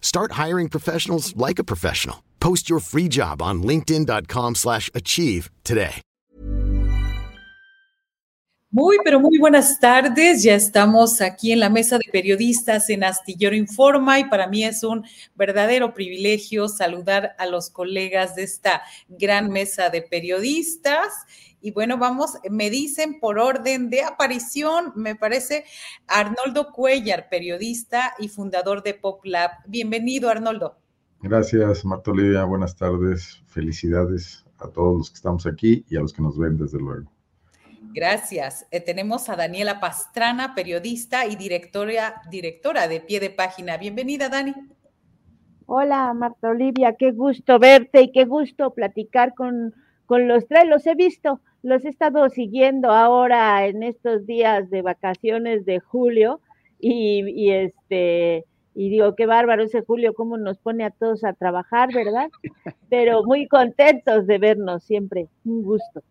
Start hiring professionals like a professional. Post your free job on linkedin.com/achieve today. Muy, pero muy buenas tardes. Ya estamos aquí en la mesa de periodistas en Astillero Informa y para mí es un verdadero privilegio saludar a los colegas de esta gran mesa de periodistas. Y bueno, vamos, me dicen por orden de aparición, me parece Arnoldo Cuellar, periodista y fundador de Pop Lab. Bienvenido, Arnoldo. Gracias, Marta Olivia. Buenas tardes. Felicidades a todos los que estamos aquí y a los que nos ven, desde luego. Gracias. Eh, tenemos a Daniela Pastrana, periodista y directora, directora de Pie de Página. Bienvenida, Dani. Hola, Marta Olivia, qué gusto verte y qué gusto platicar con, con los tres. Los he visto, los he estado siguiendo ahora en estos días de vacaciones de julio y, y este y digo, qué bárbaro ese Julio, cómo nos pone a todos a trabajar, ¿verdad? Pero muy contentos de vernos siempre, un gusto.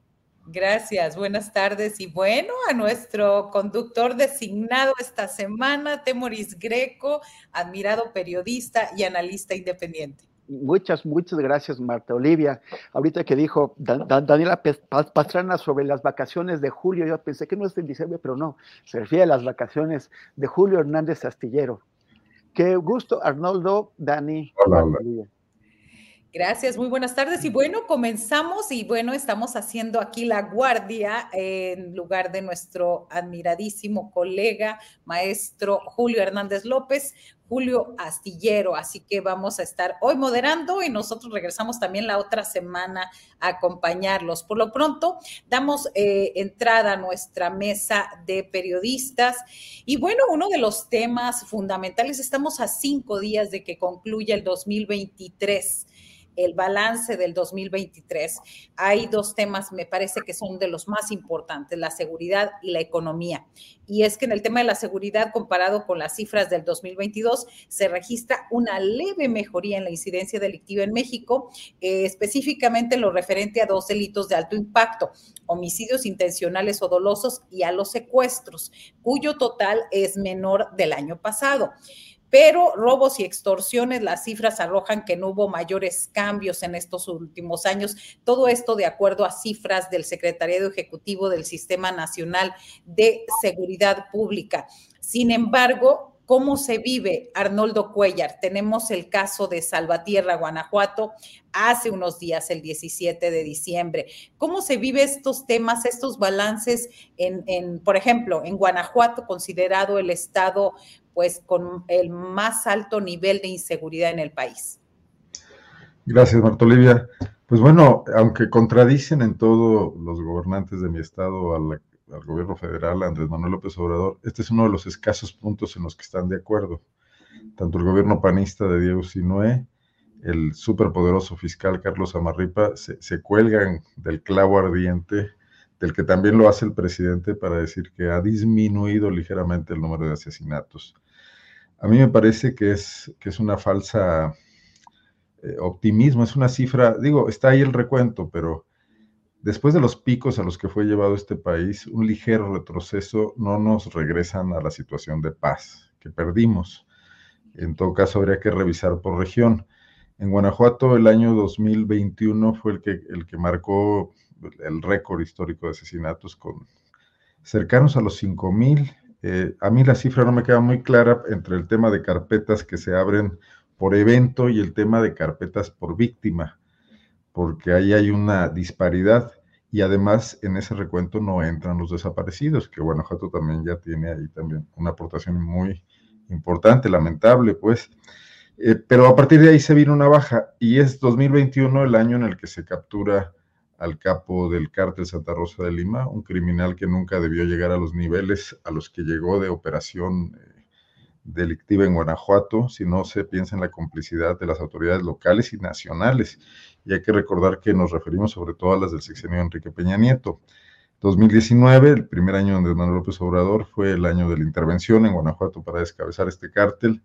Gracias, buenas tardes. Y bueno, a nuestro conductor designado esta semana, Temoris Greco, admirado periodista y analista independiente. Muchas, muchas gracias, Marta Olivia. Ahorita que dijo Dan- Dan- Daniela Pastrana sobre las vacaciones de julio, yo pensé que no es en diciembre, pero no, se refiere a las vacaciones de Julio Hernández Astillero. Qué gusto, Arnoldo, Dani. Hola, Marta hola. Olivia. Gracias, muy buenas tardes. Y bueno, comenzamos y bueno, estamos haciendo aquí la guardia en lugar de nuestro admiradísimo colega, maestro Julio Hernández López, Julio Astillero. Así que vamos a estar hoy moderando y nosotros regresamos también la otra semana a acompañarlos. Por lo pronto, damos eh, entrada a nuestra mesa de periodistas. Y bueno, uno de los temas fundamentales, estamos a cinco días de que concluya el 2023 el balance del 2023. Hay dos temas, me parece que son de los más importantes, la seguridad y la economía. Y es que en el tema de la seguridad, comparado con las cifras del 2022, se registra una leve mejoría en la incidencia delictiva en México, eh, específicamente en lo referente a dos delitos de alto impacto, homicidios intencionales o dolosos y a los secuestros, cuyo total es menor del año pasado pero robos y extorsiones, las cifras arrojan que no hubo mayores cambios en estos últimos años. Todo esto de acuerdo a cifras del Secretariado Ejecutivo del Sistema Nacional de Seguridad Pública. Sin embargo, ¿cómo se vive Arnoldo Cuellar? Tenemos el caso de Salvatierra, Guanajuato, hace unos días, el 17 de diciembre. ¿Cómo se vive estos temas, estos balances en, en por ejemplo, en Guanajuato, considerado el estado pues con el más alto nivel de inseguridad en el país. Gracias, Marta Olivia. Pues bueno, aunque contradicen en todo los gobernantes de mi estado al, gobierno federal, Andrés Manuel López Obrador, este es uno de los escasos puntos en los que están de acuerdo. Tanto el gobierno panista de Diego Sinué, el superpoderoso fiscal Carlos Amarripa, se cuelgan del clavo ardiente del que también lo hace el presidente para decir que ha disminuido ligeramente el número de asesinatos. A mí me parece que es, que es una falsa eh, optimismo, es una cifra, digo, está ahí el recuento, pero después de los picos a los que fue llevado este país, un ligero retroceso no nos regresan a la situación de paz que perdimos. En todo caso, habría que revisar por región. En Guanajuato el año 2021 fue el que, el que marcó el récord histórico de asesinatos con cercanos a los 5 mil. Eh, a mí la cifra no me queda muy clara entre el tema de carpetas que se abren por evento y el tema de carpetas por víctima, porque ahí hay una disparidad y además en ese recuento no entran los desaparecidos, que Guanajuato también ya tiene ahí también una aportación muy importante, lamentable, pues. Eh, pero a partir de ahí se vino una baja y es 2021 el año en el que se captura al capo del cártel Santa Rosa de Lima, un criminal que nunca debió llegar a los niveles a los que llegó de operación eh, delictiva en Guanajuato, si no se piensa en la complicidad de las autoridades locales y nacionales. Y hay que recordar que nos referimos sobre todo a las del sexenio Enrique Peña Nieto. 2019, el primer año donde Manuel López Obrador, fue el año de la intervención en Guanajuato para descabezar este cártel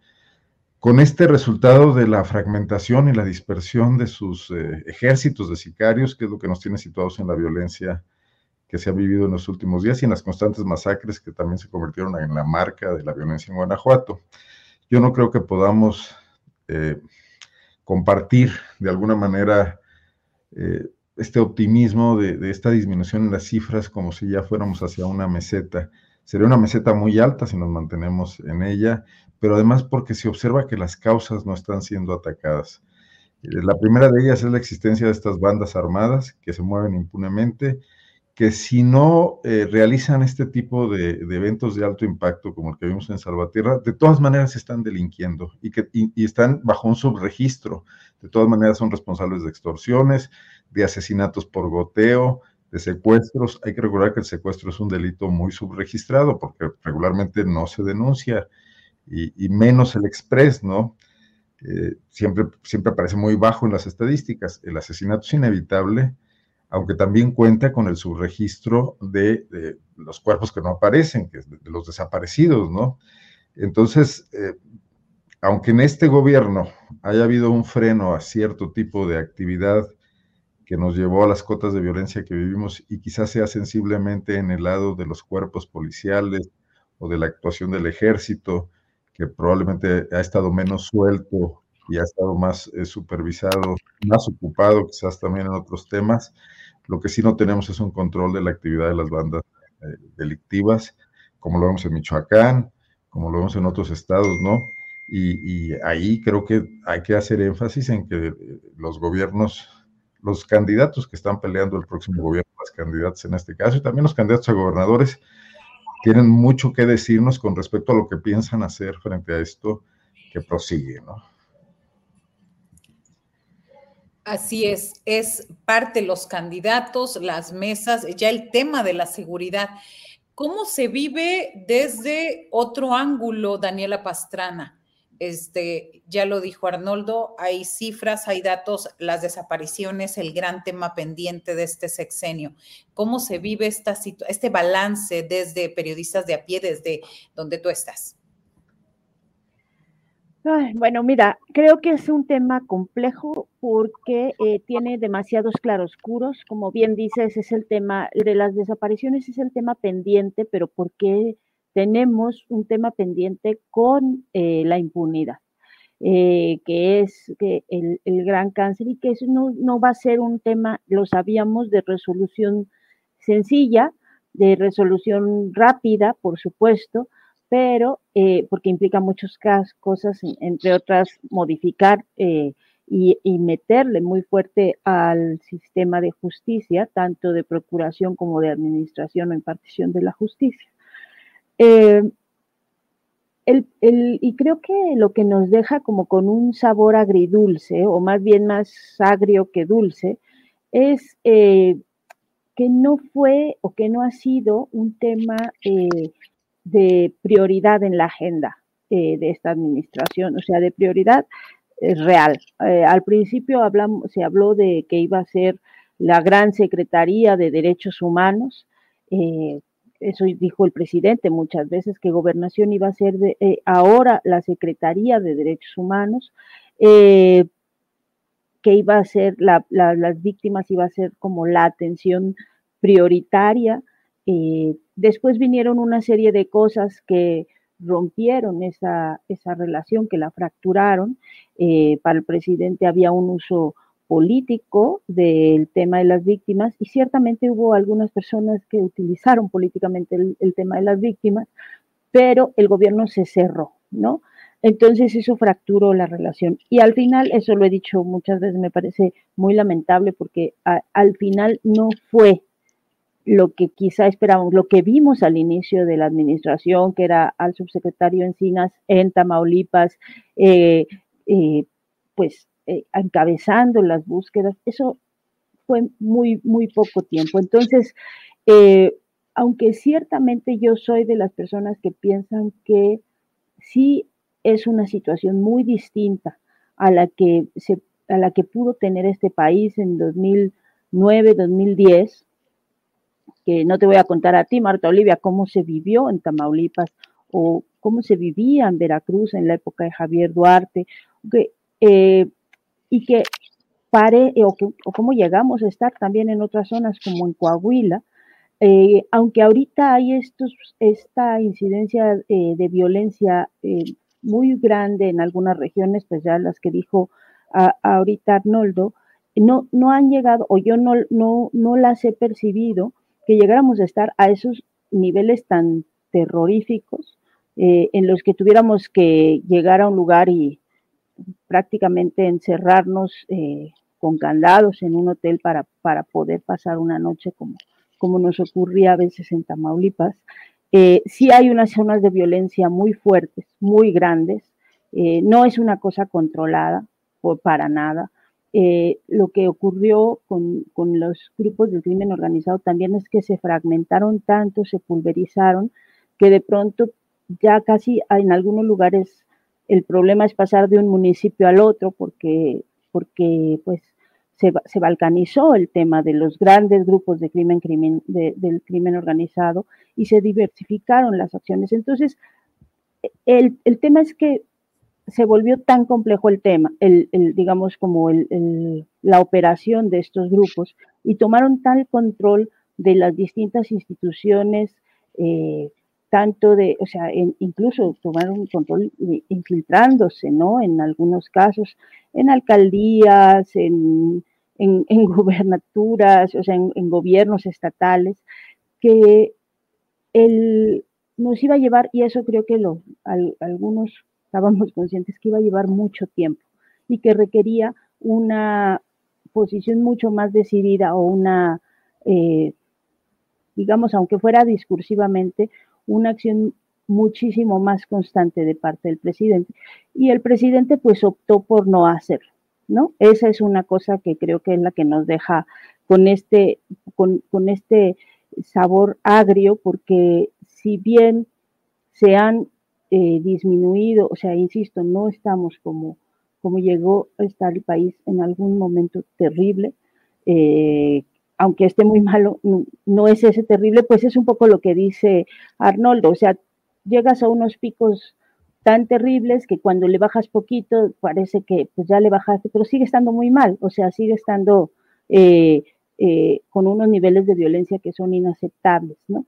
con este resultado de la fragmentación y la dispersión de sus eh, ejércitos de sicarios, que es lo que nos tiene situados en la violencia que se ha vivido en los últimos días y en las constantes masacres que también se convirtieron en la marca de la violencia en Guanajuato. Yo no creo que podamos eh, compartir de alguna manera eh, este optimismo de, de, esta disminución en las cifras como si ya fuéramos hacia una meseta. Sería una meseta muy alta si nos mantenemos en ella, pero además porque se observa que las causas no están siendo atacadas. Eh, la primera de ellas es la existencia de estas bandas armadas que se mueven impunemente, que si no eh, realizan este tipo de, eventos de alto impacto como el que vimos en Salvatierra, de todas maneras están delinquiendo y, que, y están bajo un subregistro. De todas maneras son responsables de extorsiones, de asesinatos por goteo, de secuestros. Hay que recordar que el secuestro es un delito muy subregistrado porque regularmente no se denuncia y, menos el express, ¿no? Eh, siempre, siempre aparece muy bajo en las estadísticas. El asesinato es inevitable, aunque también cuenta con el subregistro de, los cuerpos que no aparecen, que es de, los desaparecidos, ¿no? Entonces, eh, aunque en este gobierno haya habido un freno a cierto tipo de actividad que nos llevó a las cotas de violencia que vivimos y quizás sea sensiblemente en el lado de los cuerpos policiales o de la actuación del ejército, que probablemente ha estado menos suelto y ha estado más eh, supervisado, más ocupado quizás también en otros temas. Lo que sí no tenemos es un control de la actividad de las bandas eh, delictivas, como lo vemos en Michoacán, como lo vemos en otros estados, ¿no? Y, y, ahí creo que hay que hacer énfasis en que eh, los gobiernos, los candidatos que están peleando el próximo gobierno, las candidatas en este caso, y también los candidatos a gobernadores, tienen mucho que decirnos con respecto a lo que piensan hacer frente a esto que prosigue, ¿no? Así es, es parte de los candidatos, las mesas, ya el tema de la seguridad. ¿Cómo se vive desde otro ángulo, Daniela Pastrana? Este, ya lo dijo Arnoldo, hay cifras, hay datos, las desapariciones, el gran tema pendiente de este sexenio. ¿Cómo se vive esta este balance desde periodistas de a pie, desde donde tú estás? bueno, mira, creo que es un tema complejo porque eh, tiene demasiados claroscuros. Como bien dices, es el tema de las desapariciones, es el tema pendiente, pero ¿por qué? Tenemos un tema pendiente con eh, la impunidad, eh, que es el, gran cáncer y que eso no, va a ser un tema, lo sabíamos, de resolución sencilla, de resolución rápida, por supuesto, pero eh, porque implica muchas cosas, entre otras, modificar y, meterle muy fuerte al sistema de justicia, tanto de procuración como de administración o impartición de la justicia. Eh, y creo que lo que nos deja como con un sabor agridulce, o más bien más agrio que dulce, es eh, que no fue o que no ha sido un tema eh, de prioridad en la agenda de esta administración, o sea, de prioridad real. al principio se habló de que iba a ser la gran Secretaría de Derechos Humanos, eso dijo el presidente muchas veces, que gobernación iba a ser de, eh, ahora la Secretaría de Derechos Humanos, eh, que iba a ser las víctimas, iba a ser como la atención prioritaria. Eh, después vinieron una serie de cosas que rompieron esa, esa relación, que la fracturaron. para el presidente había un uso político del tema de las víctimas y ciertamente hubo algunas personas que utilizaron políticamente el, tema de las víctimas, pero el gobierno se cerró, ¿no? Entonces eso fracturó la relación. Y al final, eso lo he dicho muchas veces, me parece muy lamentable porque al final no fue lo que quizá esperábamos, lo que vimos al inicio de la administración, que era al subsecretario Encinas en Tamaulipas, eh, eh, pues eh, encabezando las búsquedas, eso fue muy, muy poco tiempo. Entonces, aunque ciertamente yo soy de las personas que piensan que sí es una situación muy distinta a la que, se, a la que pudo tener este país en 2009, 2010, que no te voy a contar a ti, Marta Olivia, cómo se vivió en Tamaulipas o cómo se vivía en Veracruz en la época de Javier Duarte, eh, y que pare, o, cómo llegamos a estar también en otras zonas como en Coahuila, eh, aunque ahorita hay estos, esta incidencia eh, de violencia muy grande en algunas regiones, pues ya las que dijo ahorita Arnoldo, no, no han llegado, o yo no, no, no las he percibido, que llegáramos a estar a esos niveles tan terroríficos eh, en los que tuviéramos que llegar a un lugar y prácticamente encerrarnos eh, con candados en un hotel para, para poder pasar una noche como, como nos ocurría a veces en Tamaulipas. Eh, sí hay unas zonas de violencia muy fuertes, muy grandes. no es una cosa controlada por, para nada. Eh, lo que ocurrió con, los grupos del crimen organizado también es que se fragmentaron tanto, se pulverizaron, que de pronto ya casi en algunos lugares el problema es pasar de un municipio al otro porque, porque pues se, se balcanizó el tema de los grandes grupos de crimen, del crimen organizado y se diversificaron las acciones. Entonces, el, el tema es que se volvió tan complejo el tema, el, digamos como el, la operación de estos grupos, y tomaron tal control de las distintas instituciones, eh, tanto de, o sea, incluso tomaron control infiltrándose, ¿no? En algunos casos, en alcaldías, en, en, gubernaturas, o sea, en, gobiernos estatales, que el, nos iba a llevar, y eso creo que lo, algunos estábamos conscientes que iba a llevar mucho tiempo y que requería una posición mucho más decidida o una, eh, digamos, aunque fuera discursivamente, una acción muchísimo más constante de parte del presidente. Y el presidente pues optó por no hacerlo, ¿no? Esa es una cosa que creo que es la que nos deja con este, con, con este sabor agrio, porque si bien se han eh, disminuido, o sea, insisto, no estamos como, como llegó a estar el país en algún momento terrible, eh, aunque esté muy malo, no, es ese terrible, pues es un poco lo que dice Arnoldo, o sea, llegas a unos picos tan terribles que cuando le bajas poquito parece que pues ya le bajaste, pero sigue estando muy mal, o sea, sigue estando eh, con unos niveles de violencia que son inaceptables, ¿no?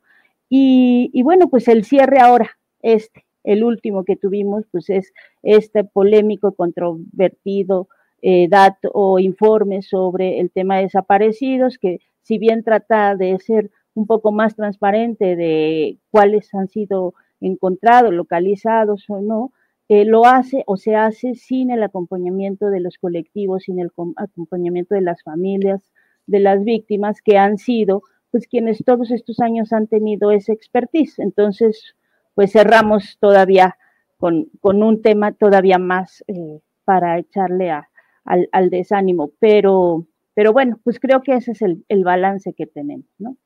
Y, y, bueno, pues el cierre ahora, este, el último que tuvimos, pues es este polémico, controvertido eh, dato o informe sobre el tema de desaparecidos, que si bien trata de ser un poco más transparente de cuáles han sido encontrados, localizados o no, eh, lo hace o se hace sin el acompañamiento de los colectivos, sin el acompañamiento de las familias de las víctimas que han sido, pues quienes todos estos años han tenido esa expertise. Entonces, pues cerramos todavía con, un tema todavía más eh, para echarle al, desánimo. Pero, pero bueno, pues creo que ese es el, balance que tenemos, ¿no?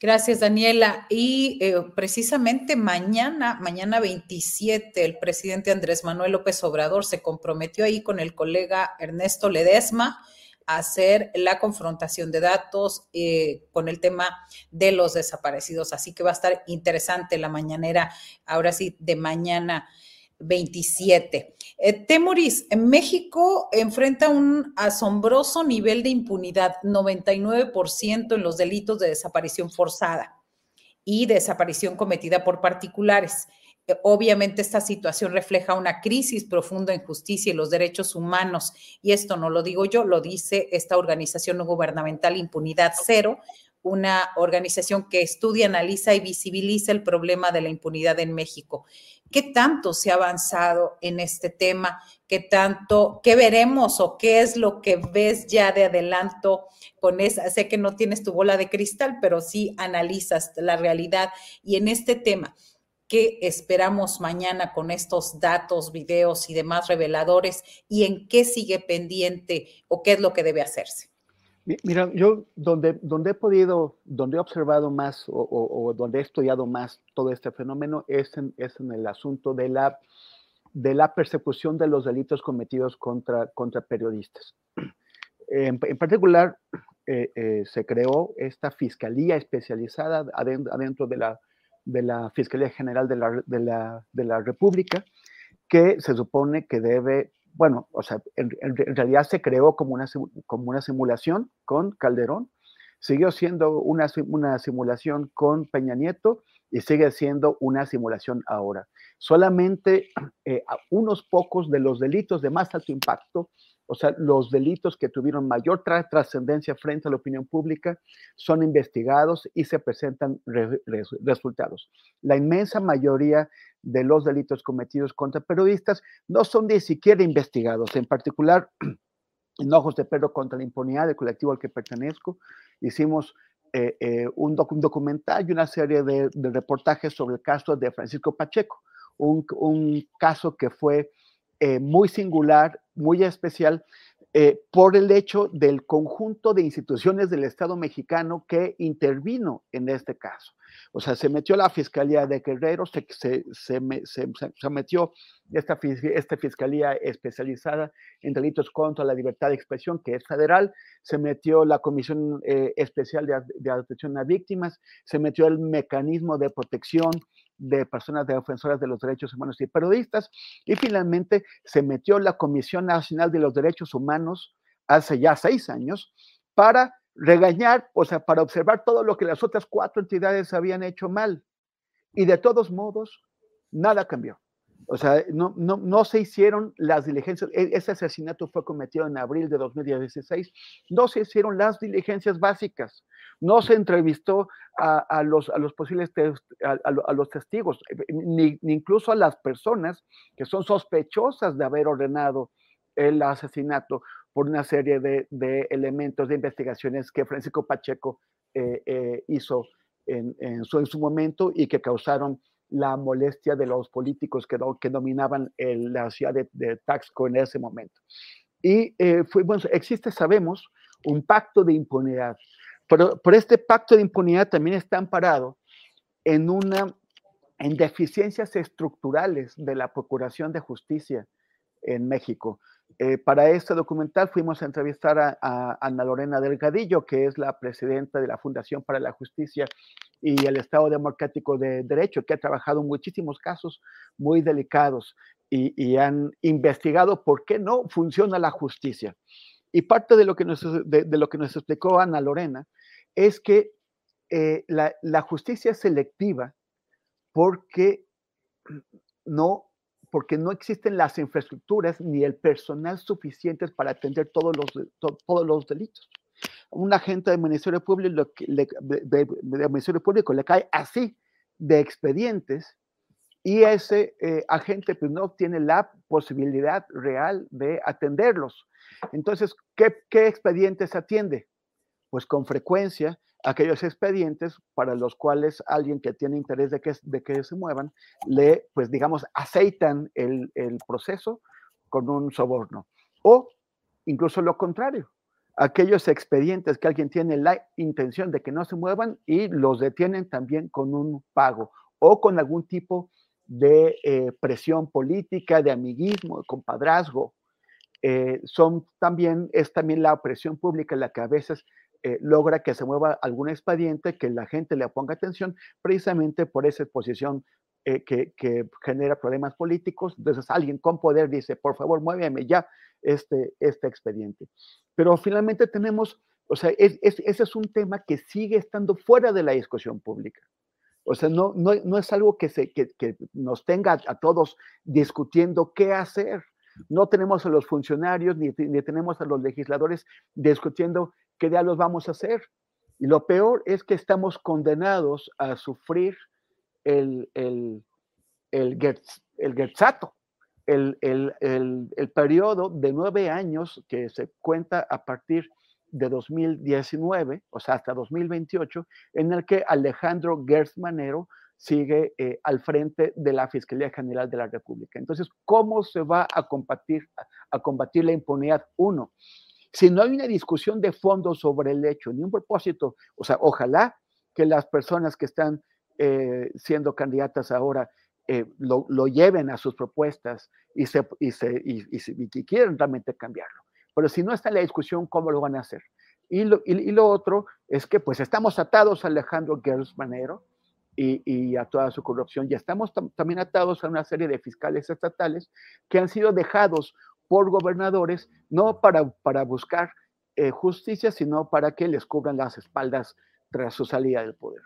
Gracias, Daniela. Y eh, precisamente mañana, mañana 27, el presidente Andrés Manuel López Obrador se comprometió ahí con el colega Ernesto Ledesma hacer la confrontación de datos eh, con el tema de los desaparecidos. Así que va a estar interesante la mañanera, ahora sí, de mañana 27. Eh, en México enfrenta un asombroso nivel de impunidad, 99% en los delitos de desaparición forzada y desaparición cometida por particulares. Eh, obviamente esta situación refleja una crisis profunda en justicia y los derechos humanos, y esto no lo digo yo, lo dice esta organización no gubernamental Impunidad Cero, una organización que estudia, analiza y visibiliza el problema de la impunidad en México. ¿Qué tanto se ha avanzado en este tema? ¿Qué tanto, qué veremos o qué es lo que ves ya de adelanto con esa? Sé que no tienes tu bola de cristal, pero sí analizas la realidad. Y en este tema, ¿qué esperamos mañana con estos datos, videos y demás reveladores? ¿Y en qué sigue pendiente o qué es lo que debe hacerse? Mira, yo donde, donde he podido, donde he observado más o, donde he estudiado más todo este fenómeno es en, es en el asunto de la, de la persecución de los delitos cometidos contra, contra periodistas. En, particular, eh, eh, se creó esta fiscalía especializada adentro, de, la, de la Fiscalía General de la, de la, de la República, que se supone que debe bueno, o sea, en, realidad se creó como una, como una simulación con Calderón, siguió siendo una, una simulación con Peña Nieto y sigue siendo una simulación ahora. Solamente eh, unos pocos de los delitos de más alto impacto o sea, los delitos que tuvieron mayor trascendencia frente a la opinión pública son investigados y se presentan resultados. La inmensa mayoría de los delitos cometidos contra periodistas no son ni siquiera investigados. En particular, en Ojos de Perro contra la impunidad del colectivo al que pertenezco, hicimos eh, eh, un, documental y una serie de, reportajes sobre el caso de Francisco Pacheco, un, un caso que fue eh, muy singular, muy especial, eh, por el hecho del conjunto de instituciones del Estado mexicano que intervino en este caso. O sea, se metió la Fiscalía de Guerrero, se, se, metió esta, esta, Fiscalía especializada en delitos contra la libertad de expresión, que es federal, se metió la Comisión eh, Especial de, de Atención a Víctimas, se metió el mecanismo de protección de personas defensoras de los derechos humanos y periodistas, y finalmente se metió la Comisión Nacional de los Derechos Humanos hace ya seis años para regañar, o sea, para observar todo lo que las otras cuatro entidades habían hecho mal. Y de todos modos, nada cambió. O sea, no, no, no, se hicieron las diligencias. E, ese asesinato fue cometido en abril de 2016. No se hicieron las diligencias básicas. No se entrevistó a, los, a los posibles a, los testigos, ni, incluso a las personas que son sospechosas de haber ordenado el asesinato por una serie de, elementos de investigaciones que Francisco Pacheco eh, eh, hizo en, en, su, en su momento y que causaron la molestia de los políticos que, que dominaban la ciudad de, Taxco en ese momento. Y eh, existe, sabemos, un pacto de impunidad, pero, por este pacto de impunidad también está amparado en, una, en deficiencias estructurales de la Procuración de Justicia en México. Eh, para este documental fuimos a entrevistar a, Ana Lorena Delgadillo, que es la presidenta de la Fundación para la Justicia y el Estado Democrático de Derecho, que ha trabajado muchísimos casos muy delicados y, han investigado por qué no funciona la justicia. Y parte de lo que nos, de, lo que nos explicó Ana Lorena es que eh, la, la justicia es selectiva porque no porque no existen las infraestructuras ni el personal suficientes para atender todos los, todos los delitos. Un agente del Ministerio Público, le, Ministerio Público le cae así de expedientes y ese eh, agente pues, no tiene la posibilidad real de atenderlos. Entonces, ¿qué, ¿qué expedientes atiende? Pues con frecuencia aquellos expedientes para los cuales alguien que tiene interés de que, de que se muevan, le, pues digamos, aceitan el, el proceso con un soborno. O incluso lo contrario, aquellos expedientes que alguien tiene la intención de que no se muevan y los detienen también con un pago o con algún tipo de eh, presión política, de amiguismo, de compadrazgo. Eh, son también, es también la presión pública la que a veces eh, logra que se mueva algún expediente, que la gente le ponga atención, precisamente por esa exposición eh, que, genera problemas políticos. Entonces alguien con poder dice, por favor, muéveme ya este, este expediente. Pero finalmente tenemos, o sea, ese es un tema que sigue estando fuera de la discusión pública. O sea, no, no, no es algo que, se, que, que nos tenga a todos discutiendo qué hacer. No tenemos a los funcionarios ni, ni, tenemos a los legisladores discutiendo qué diablos vamos a hacer. Y lo peor es que estamos condenados a sufrir el, el, el, el Gertzato, el, el, el, el, periodo de nueve años que se cuenta a partir de 2019, o sea, hasta 2028, en el que Alejandro Gertz Manero sigue eh, al frente de la Fiscalía General de la República. Entonces, ¿cómo se va a combatir, a combatir la impunidad? Uno, si no hay una discusión de fondo sobre el hecho, ni un propósito, o sea, ojalá que las personas que están eh, siendo candidatas ahora eh, lo, lo, lleven a sus propuestas y, se, y, se, y, y, quieren realmente cambiarlo. Pero si no está en la discusión, ¿cómo lo van a hacer? Y lo, lo otro es que pues estamos atados a Alejandro Gertz Manero, y, y, a toda su corrupción. Y estamos tam también atados a una serie de fiscales estatales que han sido dejados por gobernadores no para, para buscar eh, justicia, sino para que les cubran las espaldas tras su salida del poder.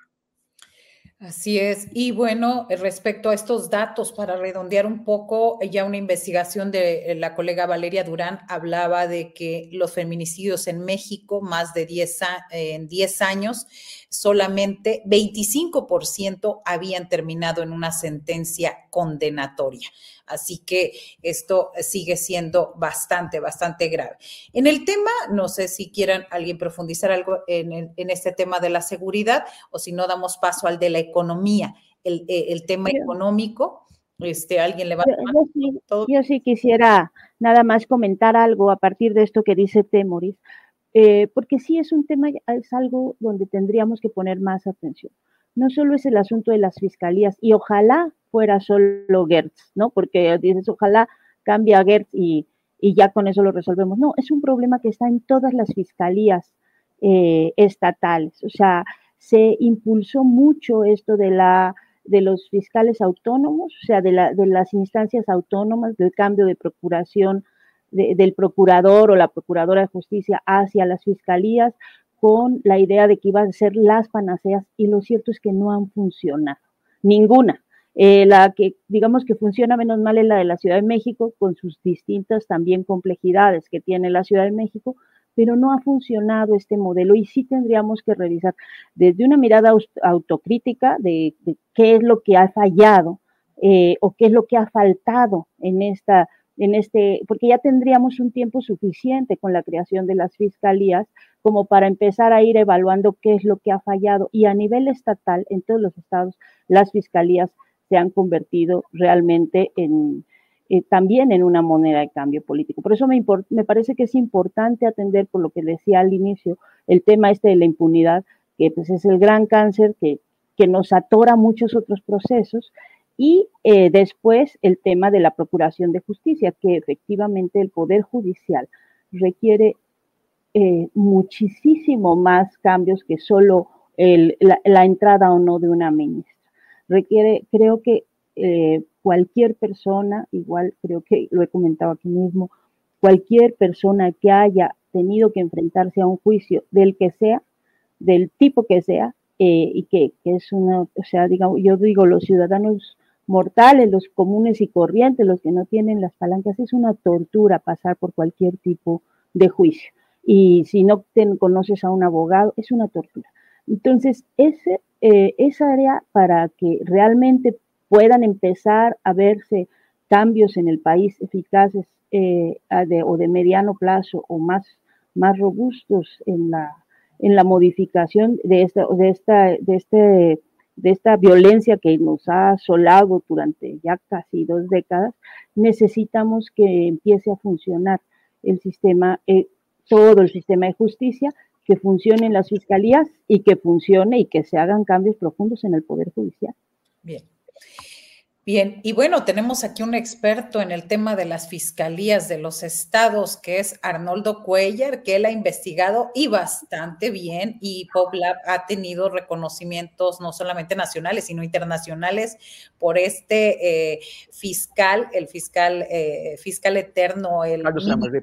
Así es. Y bueno, respecto a estos datos, para redondear un poco, ya una investigación de la colega Valeria Durán hablaba de que los feminicidios en México, más de 10, en 10 años, solamente 25% habían terminado en una sentencia condenatoria. Así que esto sigue siendo bastante, bastante grave. En el tema, no sé si quieran alguien profundizar algo en, en este tema de la seguridad o si no damos paso al de la economía, el, eh, el tema económico. Este, alguien le va a yo, sí, yo sí quisiera nada más comentar algo a partir de esto que dice Temoris, eh, porque sí es un tema, es algo donde tendríamos que poner más atención. No solo es el asunto de las fiscalías, y ojalá fuera solo Gertz, ¿no? Porque dices, ojalá cambie a Gertz y, y ya con eso lo resolvemos. No, es un problema que está en todas las fiscalías eh, estatales. O sea, se impulsó mucho esto de la de los fiscales autónomos, o sea, de, la, de las instancias autónomas, del cambio de procuración de, del procurador o la procuradora de justicia hacia las fiscalías, con la idea de que iban a ser las panaceas, y lo cierto es que no han funcionado, ninguna. Eh, la que digamos que funciona menos mal es la de la Ciudad de México, con sus distintas también complejidades que tiene la Ciudad de México, pero no ha funcionado este modelo y sí tendríamos que revisar desde una mirada autocrítica de, qué es lo que ha fallado eh, o qué es lo que ha faltado en esta en este, porque ya tendríamos un tiempo suficiente con la creación de las fiscalías como para empezar a ir evaluando qué es lo que ha fallado. Y a nivel estatal, en todos los estados, las fiscalías se han convertido realmente en, eh, también en una moneda de cambio político. Por eso me, me parece que es importante atender, por lo que decía al inicio, el tema este de la impunidad, que pues es el gran cáncer que, que nos atora muchos otros procesos y eh, después el tema de la procuración de justicia, que efectivamente el Poder Judicial requiere eh, muchísimo más cambios que solo el, la, la, entrada o no de una ministra. Requiere, creo que eh, cualquier persona, igual creo que lo he comentado aquí mismo, cualquier persona que haya tenido que enfrentarse a un juicio del que sea, del tipo que sea, eh, y que, es una, o sea, digamos, yo digo, los ciudadanos mortales, los comunes y corrientes, los que no tienen las palancas, es una tortura pasar por cualquier tipo de juicio. Y si no te conoces a un abogado, es una tortura. Entonces, ese, eh, esa área para que realmente puedan empezar a verse cambios en el país eficaces eh, de, o de mediano plazo o más, más robustos en la, en la modificación de esta, de esta, de este de esta violencia que nos ha asolado durante ya casi dos décadas, necesitamos que empiece a funcionar el sistema, eh, todo el sistema de justicia, que funcione en las fiscalías y que funcione y que se hagan cambios profundos en el Poder Judicial. Bien. Bien, y bueno, tenemos aquí un experto en el tema de las fiscalías de los estados, que es Arnoldo Cuellar, que él ha investigado y bastante bien, y PopLab ha tenido reconocimientos no solamente nacionales, sino internacionales por este eh, fiscal, el fiscal, eh, fiscal eterno, el mini,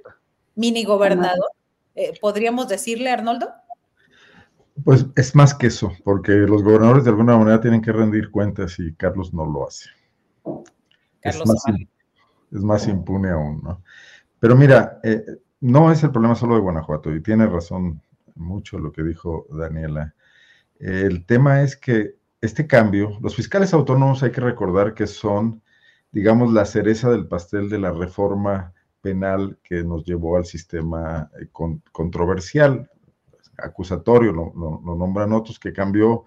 mini, gobernador. Eh, ¿Podríamos decirle, Arnoldo? Pues es más que eso, porque los gobernadores de alguna manera tienen que rendir cuentas y Carlos no lo hace. es, más, es, más, impune aún, ¿no? Pero mira, eh, no es el problema solo de Guanajuato, y tiene razón mucho lo que dijo Daniela. El tema es que este cambio, los fiscales autónomos hay que recordar que son, digamos, la cereza del pastel de la reforma penal que nos llevó al sistema eh, controversial acusatorio, lo, nombran otros, que cambió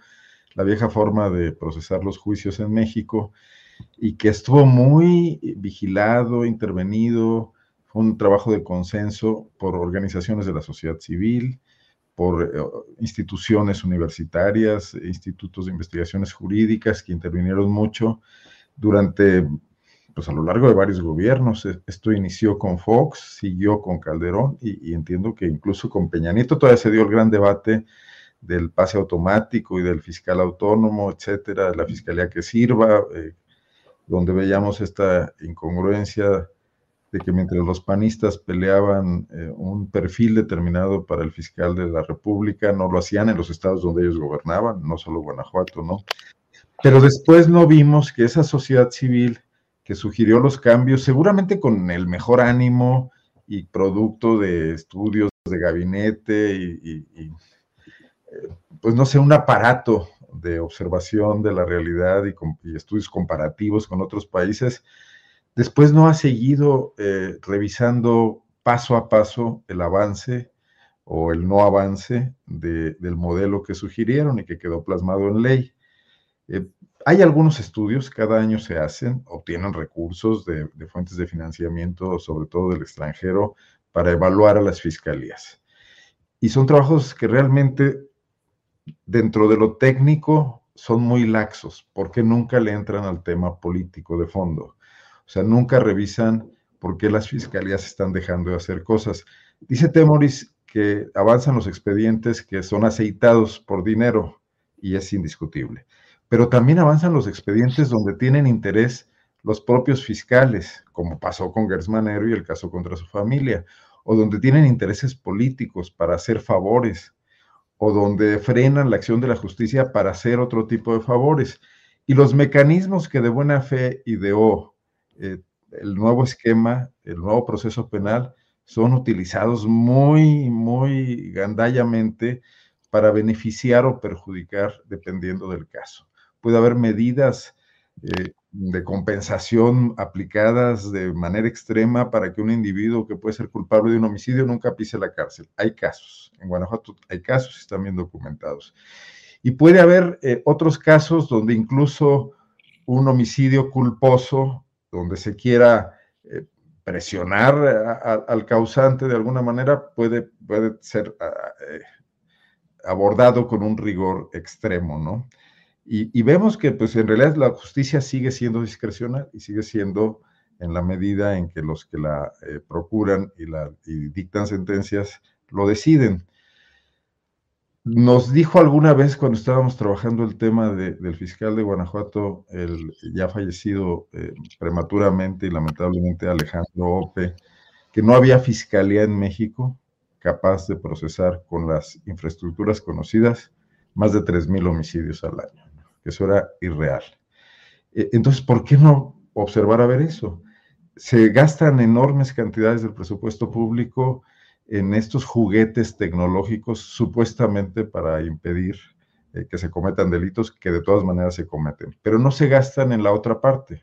la vieja forma de procesar los juicios en México y que estuvo muy vigilado, intervenido, fue un trabajo de consenso por organizaciones de la sociedad civil, por eh, instituciones universitarias, institutos de investigaciones jurídicas que intervinieron mucho durante pues a lo largo de varios gobiernos. E, esto inició con Fox, siguió con Calderón y, entiendo que incluso con Peña Nieto todavía se dio el gran debate del pase automático y del fiscal autónomo, etcétera, la fiscalía que sirva, eh, donde veíamos esta incongruencia de que mientras los panistas peleaban eh, un perfil determinado para el fiscal de la República, no lo hacían en los estados donde ellos gobernaban, no solo Guanajuato, ¿no? Pero después no vimos que esa sociedad civil que sugirió los cambios, seguramente con el mejor ánimo y producto de estudios de gabinete y, eh, pues no sé, un aparato de observación de la realidad y, estudios comparativos con otros países, después no ha seguido eh, revisando paso a paso el avance o el no avance del modelo que sugirieron y que quedó plasmado en ley. Eh, hay algunos estudios, cada año se hacen, obtienen recursos de, fuentes de financiamiento, sobre todo del extranjero, para evaluar a las fiscalías. Y son trabajos que realmente, dentro de lo técnico, son muy laxos, porque nunca le entran al tema político de fondo. O sea, nunca revisan por qué las fiscalías están dejando de hacer cosas. Dice Temoris que avanzan los expedientes que son aceitados por dinero, y es indiscutible pero también avanzan los expedientes donde tienen interés los propios fiscales, como pasó con Gersmanero y el caso contra su familia, o donde tienen intereses políticos para hacer favores, o donde frenan la acción de la justicia para hacer otro tipo de favores. Y los mecanismos que de buena fe ideó eh, el nuevo esquema, el nuevo proceso penal, son utilizados muy, muy gandallamente para beneficiar o perjudicar dependiendo del caso puede haber medidas eh, de compensación aplicadas de manera extrema para que un individuo que puede ser culpable de un homicidio nunca pise la cárcel. Hay casos, en Guanajuato hay casos, están bien documentados. Y puede haber eh, otros casos donde incluso un homicidio culposo, donde se quiera eh, presionar al causante de alguna manera, puede, puede ser ah, abordado con un rigor extremo, ¿no? Y, vemos que pues en realidad la justicia sigue siendo discrecional y sigue siendo en la medida en que los que la eh, procuran y, la, dictan sentencias lo deciden. Nos dijo alguna vez cuando estábamos trabajando el tema del fiscal de Guanajuato, el ya fallecido eh, prematuramente y lamentablemente Alejandro Ope, que no había fiscalía en México capaz de procesar con las infraestructuras conocidas más de 3.000 homicidios al año eso era irreal. E, entonces, ¿por qué no observar a ver eso? Se gastan enormes cantidades del presupuesto público en estos juguetes tecnológicos supuestamente para impedir eh, que se cometan delitos que de todas maneras se cometen, pero no se gastan en la otra parte,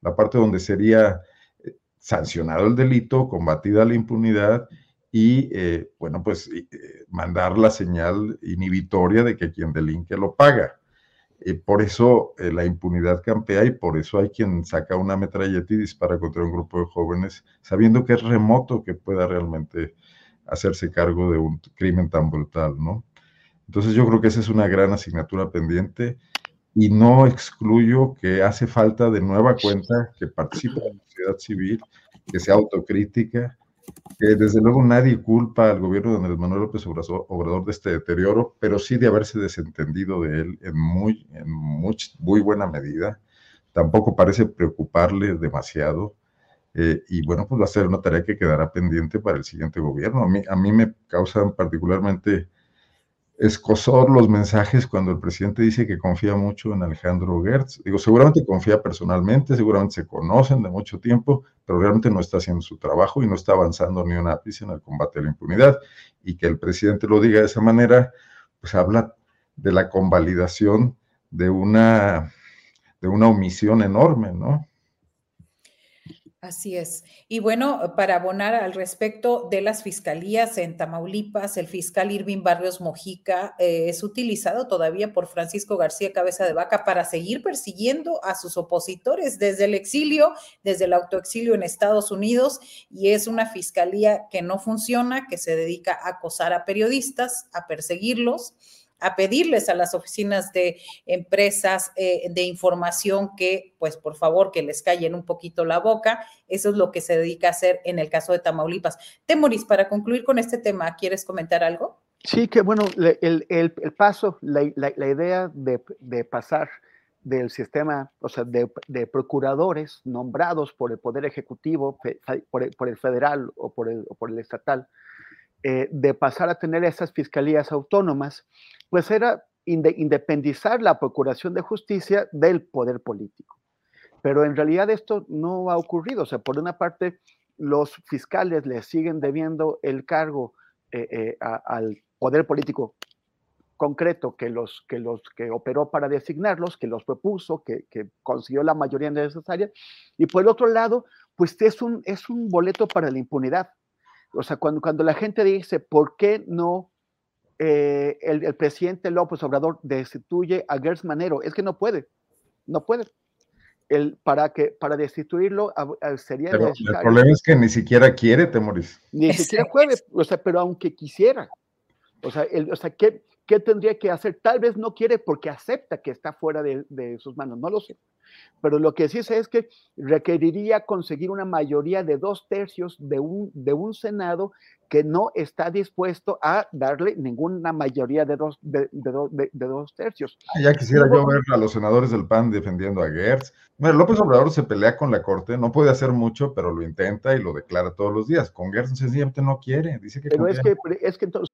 la parte donde sería eh, sancionado el delito, combatida la impunidad y, eh, bueno, pues mandar la señal inhibitoria de que quien delinque lo paga por eso eh, la impunidad campea y por eso hay quien saca una metralleta y dispara contra un grupo de jóvenes, sabiendo que es remoto que pueda realmente hacerse cargo de un crimen tan brutal, ¿no? Entonces yo creo que esa es una gran asignatura pendiente y no excluyo que hace falta de nueva cuenta que participe la sociedad civil, que sea autocrítica, desde luego nadie culpa al gobierno de Manuel López Obrador de este deterioro, pero sí de haberse desentendido de él en muy, muy, buena medida. Tampoco parece preocuparle demasiado. Eh, y bueno, pues va a ser una tarea que quedará pendiente para el siguiente gobierno. A mí me causan particularmente escosor los mensajes cuando el presidente dice que confía mucho en Alejandro Gertz. Digo, seguramente confía personalmente, seguramente se conocen de mucho tiempo, pero realmente no está haciendo su trabajo y no está avanzando ni un ápice en el combate a la impunidad. Y que el presidente lo diga de esa manera, pues habla de la convalidación de una, de una omisión enorme, ¿no? Así es. Y bueno, para abonar al respecto de las fiscalías en Tamaulipas, el fiscal Irving Barrios Mojica eh, es utilizado todavía por Francisco García Cabeza de Vaca para seguir persiguiendo a sus opositores desde el exilio, desde el autoexilio en Estados Unidos, y es una fiscalía que no funciona, que se dedica a acosar a periodistas, a perseguirlos a pedirles a las oficinas de empresas eh, de información que, pues por favor, que les callen un poquito la boca. Eso es lo que se dedica a hacer en el caso de Tamaulipas. Temoris, para concluir con este tema, ¿quieres comentar algo? Sí, que bueno, el, paso, la, idea de, pasar del sistema, o sea, de, procuradores nombrados por el Poder Ejecutivo, por el, federal o por el, por el estatal, eh, de pasar a tener esas fiscalías autónomas, pues era independizar la Procuración de Justicia del poder político. Pero en realidad esto no ha ocurrido. O sea, por una parte, los fiscales le siguen debiendo el cargo eh, eh, al poder político concreto que los que los que operó para designarlos, que los propuso, que, consiguió la mayoría necesaria, y por el otro lado, pues es un, es un boleto para la impunidad. O sea, cuando, cuando la gente dice, ¿por qué no eh, el, presidente López Obrador destituye a Gers Manero. Es que no puede, no puede. El, para, que, para destituirlo sería pero El problema es que ni siquiera quiere, Temoris. Ni siquiera puede, o sea, pero aunque quisiera. O sea, el, o sea ¿qué, ¿qué, tendría que hacer? Tal vez no quiere porque acepta que está fuera de, de sus manos, no lo sé. Pero lo que sí sé es que requeriría conseguir una mayoría de dos tercios de un, de un Senado que no está dispuesto a darle ninguna mayoría de dos, de, dos tercios. Ah, ya quisiera yo ver a los senadores del PAN defendiendo a Gertz. Bueno, López Obrador se pelea con la Corte, no puede hacer mucho, pero lo intenta y lo declara todos los días. Con Gertz sencillamente no quiere, dice que Pero es que, es que entonces...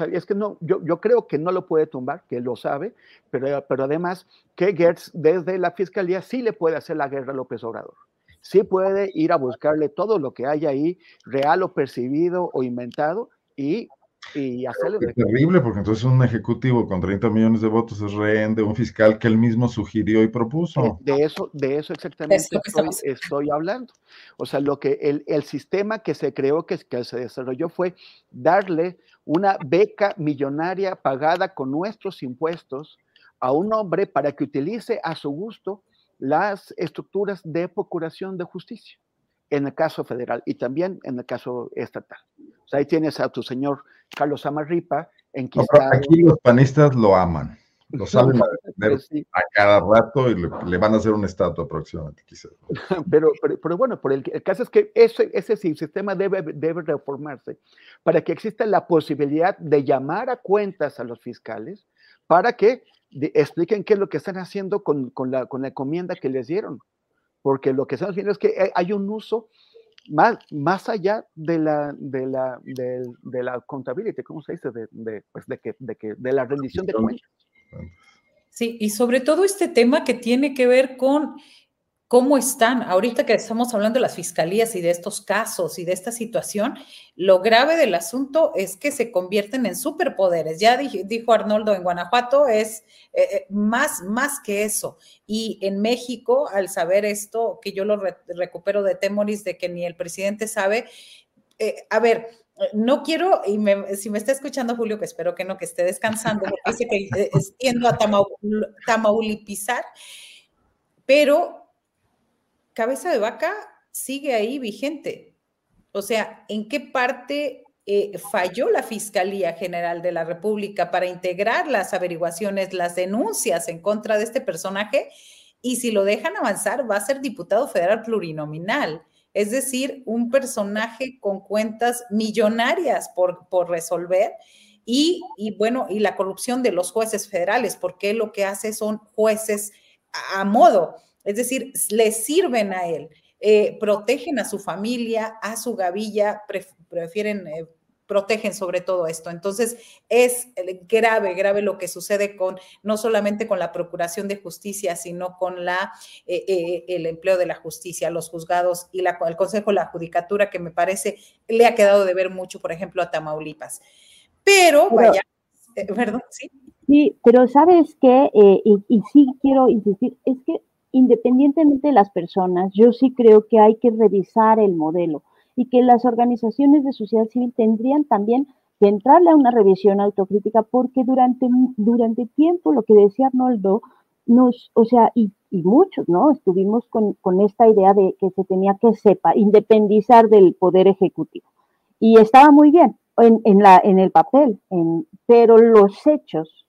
Es que no, yo, yo, creo que no lo puede tumbar, que lo sabe, pero, pero además que Gertz desde la fiscalía sí le puede hacer la guerra a López Obrador. Sí puede ir a buscarle todo lo que haya ahí, real o percibido o inventado, y, y hacerle... Es terrible, porque entonces un ejecutivo con 30 millones de votos es rehén de un fiscal que él mismo sugirió y propuso. De, eso, de eso exactamente estoy, estoy, hablando. O sea, lo que el, el sistema que se creó, que, que se desarrolló fue darle una beca millonaria pagada con nuestros impuestos a un hombre para que utilice a su gusto las estructuras de procuración de justicia, en el caso federal y también en el caso estatal. O sea, ahí tienes a tu señor Carlos Amarripa, en Aquí los panistas lo aman. Lo saben pues a cada rato y le, van a hacer un estatua próximamente, quizás. Pero, pero, bueno, por el, caso es que ese, ese sistema debe, debe reformarse para que exista la posibilidad de llamar a cuentas a los fiscales para que expliquen qué es lo que están haciendo con, con, la, con la encomienda que les dieron. Porque lo que estamos viendo es que hay un uso más, más allá de la, de la, de, de la contabilidad, ¿cómo se dice? De, de, pues de, que, de, que, de la rendición de cuentas. Sí, y sobre todo este tema que tiene que ver con ¿Cómo están? Ahorita que estamos hablando de las fiscalías y de estos casos y de esta situación, lo grave del asunto es que se convierten en superpoderes. Ya dijo Arnoldo en Guanajuato, es eh, eh, más, más que eso. Y en México, al saber esto, que yo lo recupero de Temoris, de que ni el presidente sabe, eh, a ver, no quiero, y si me está escuchando Julio, que espero que no, que esté descansando, porque dice que extiendo a Tamaulipizar, pero cabeza de vaca sigue ahí vigente. O sea, ¿en qué parte eh, falló la Fiscalía General de la República para integrar las averiguaciones, las denuncias en contra de este personaje? Y si lo dejan avanzar, va a ser diputado federal plurinominal. Es decir, un personaje con cuentas millonarias por, por resolver. Y, y, bueno, y la corrupción de los jueces federales, porque lo que hace son jueces a modo. Es decir, le sirven a él, eh, protegen a su familia, a su gavilla, prefieren, eh, protegen sobre todo esto. Entonces, es eh, grave, grave lo que sucede con, no solamente con la Procuración de Justicia, sino con la, el empleo de la justicia, los juzgados y la, el Consejo de la Judicatura, que me parece le ha quedado de ver mucho, por ejemplo, a Tamaulipas. Pero, vaya, perdón, sí. Sí, pero sabes qué, y, y sí quiero insistir, es que independientemente de las personas, yo sí creo que hay que revisar el modelo y que las organizaciones de sociedad civil tendrían también que entrarle a una revisión autocrítica porque durante, durante tiempo, lo que decía Arnoldo, nos, o sea, y, muchos, ¿no? Estuvimos con, con, esta idea de que se tenía que sepa, independizar del poder ejecutivo. Y estaba muy bien en, en, la, en el papel, en, pero los hechos,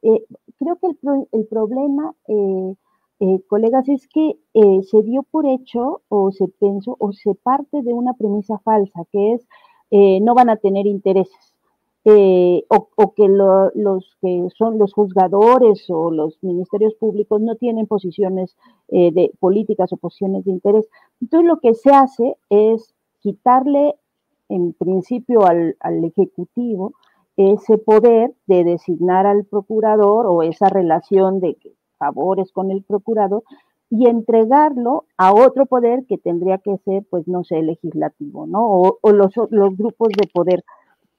eh, creo que el, el problema eh, eh, colegas, es que eh, se dio por hecho o se pensó o se parte de una premisa falsa, que es eh, no van a tener intereses. O, que los que son los juzgadores o los ministerios públicos no tienen posiciones de políticas o posiciones de interés. Entonces lo que se hace es quitarle en principio al Ejecutivo ese poder de designar al procurador o esa relación de que favores con el procurador y entregarlo a otro poder que tendría que ser, pues, no sé, legislativo, ¿no? O, los, los, grupos de poder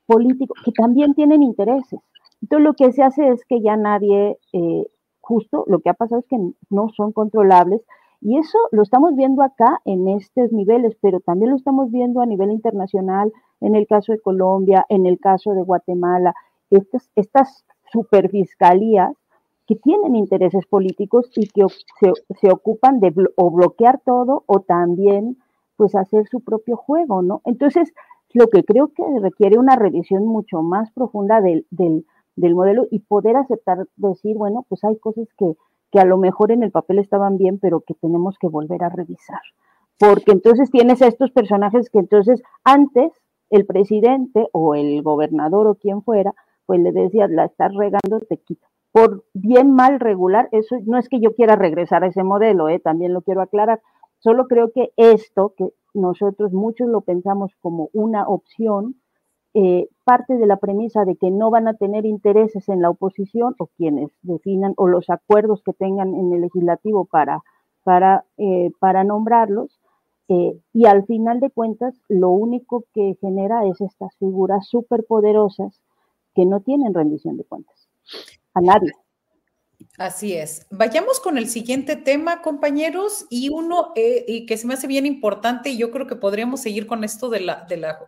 político que también tienen intereses. Entonces, lo que se hace es que ya nadie, eh, justo lo que ha pasado es que no son controlables y eso lo estamos viendo acá en estos niveles, pero también lo estamos viendo a nivel internacional, en el caso de Colombia, en el caso de Guatemala, estas, estas superfiscalías que tienen intereses políticos y que se, ocupan de o bloquear todo o también pues hacer su propio juego, ¿no? Entonces, lo que creo que requiere una revisión mucho más profunda del, del, del modelo y poder aceptar, decir, bueno, pues hay cosas que, que a lo mejor en el papel estaban bien, pero que tenemos que volver a revisar. Porque entonces tienes a estos personajes que entonces antes el presidente o el gobernador o quien fuera, pues le decía, la estás regando, te quito por bien mal regular, eso no es que yo quiera regresar a ese modelo, ¿eh? también lo quiero aclarar, solo creo que esto, que nosotros muchos lo pensamos como una opción, eh, parte de la premisa de que no van a tener intereses en la oposición o quienes definan o los acuerdos que tengan en el legislativo para, para, eh, para nombrarlos. y al final de cuentas, lo único que genera es estas figuras superpoderosas que no tienen rendición de cuentas a nadie. Así es. Vayamos con el siguiente tema, compañeros, y uno eh, y que se me hace bien importante, y yo creo que podríamos seguir con esto del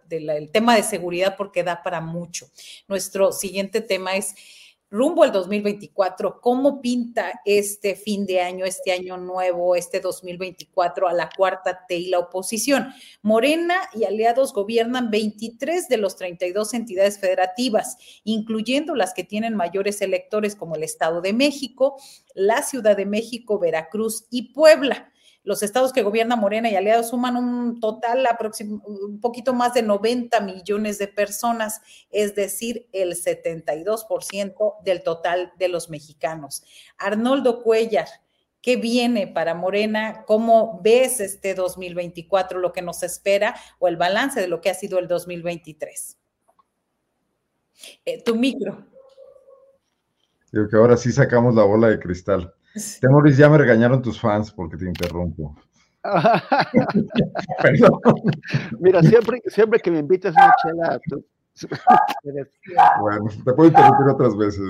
de tema de seguridad porque da para mucho. Nuestro siguiente tema es rumbo al 2024, ¿cómo pinta este fin de año, este año nuevo, este 2024 a la cuarta T y la oposición? Morena y aliados gobiernan 23 de los 32 entidades federativas, incluyendo las que tienen mayores electores como el Estado de México, la Ciudad de México, Veracruz y Puebla. Los estados que gobierna Morena y aliados suman un total un poquito más de 90 millones de personas, es decir, el 72% del total de los mexicanos. Arnoldo Cuellar, ¿qué viene para Morena? ¿Cómo ves este 2024, lo que nos espera o el balance de lo que ha sido el 2023? Eh, tu micro. Digo que ahora sí sacamos la bola de cristal. Temoris, ya me regañaron tus fans porque te interrumpo. Perdón. Mira, siempre, siempre que me invitas una chela, tú, bueno, te puedo interrumpir otras veces.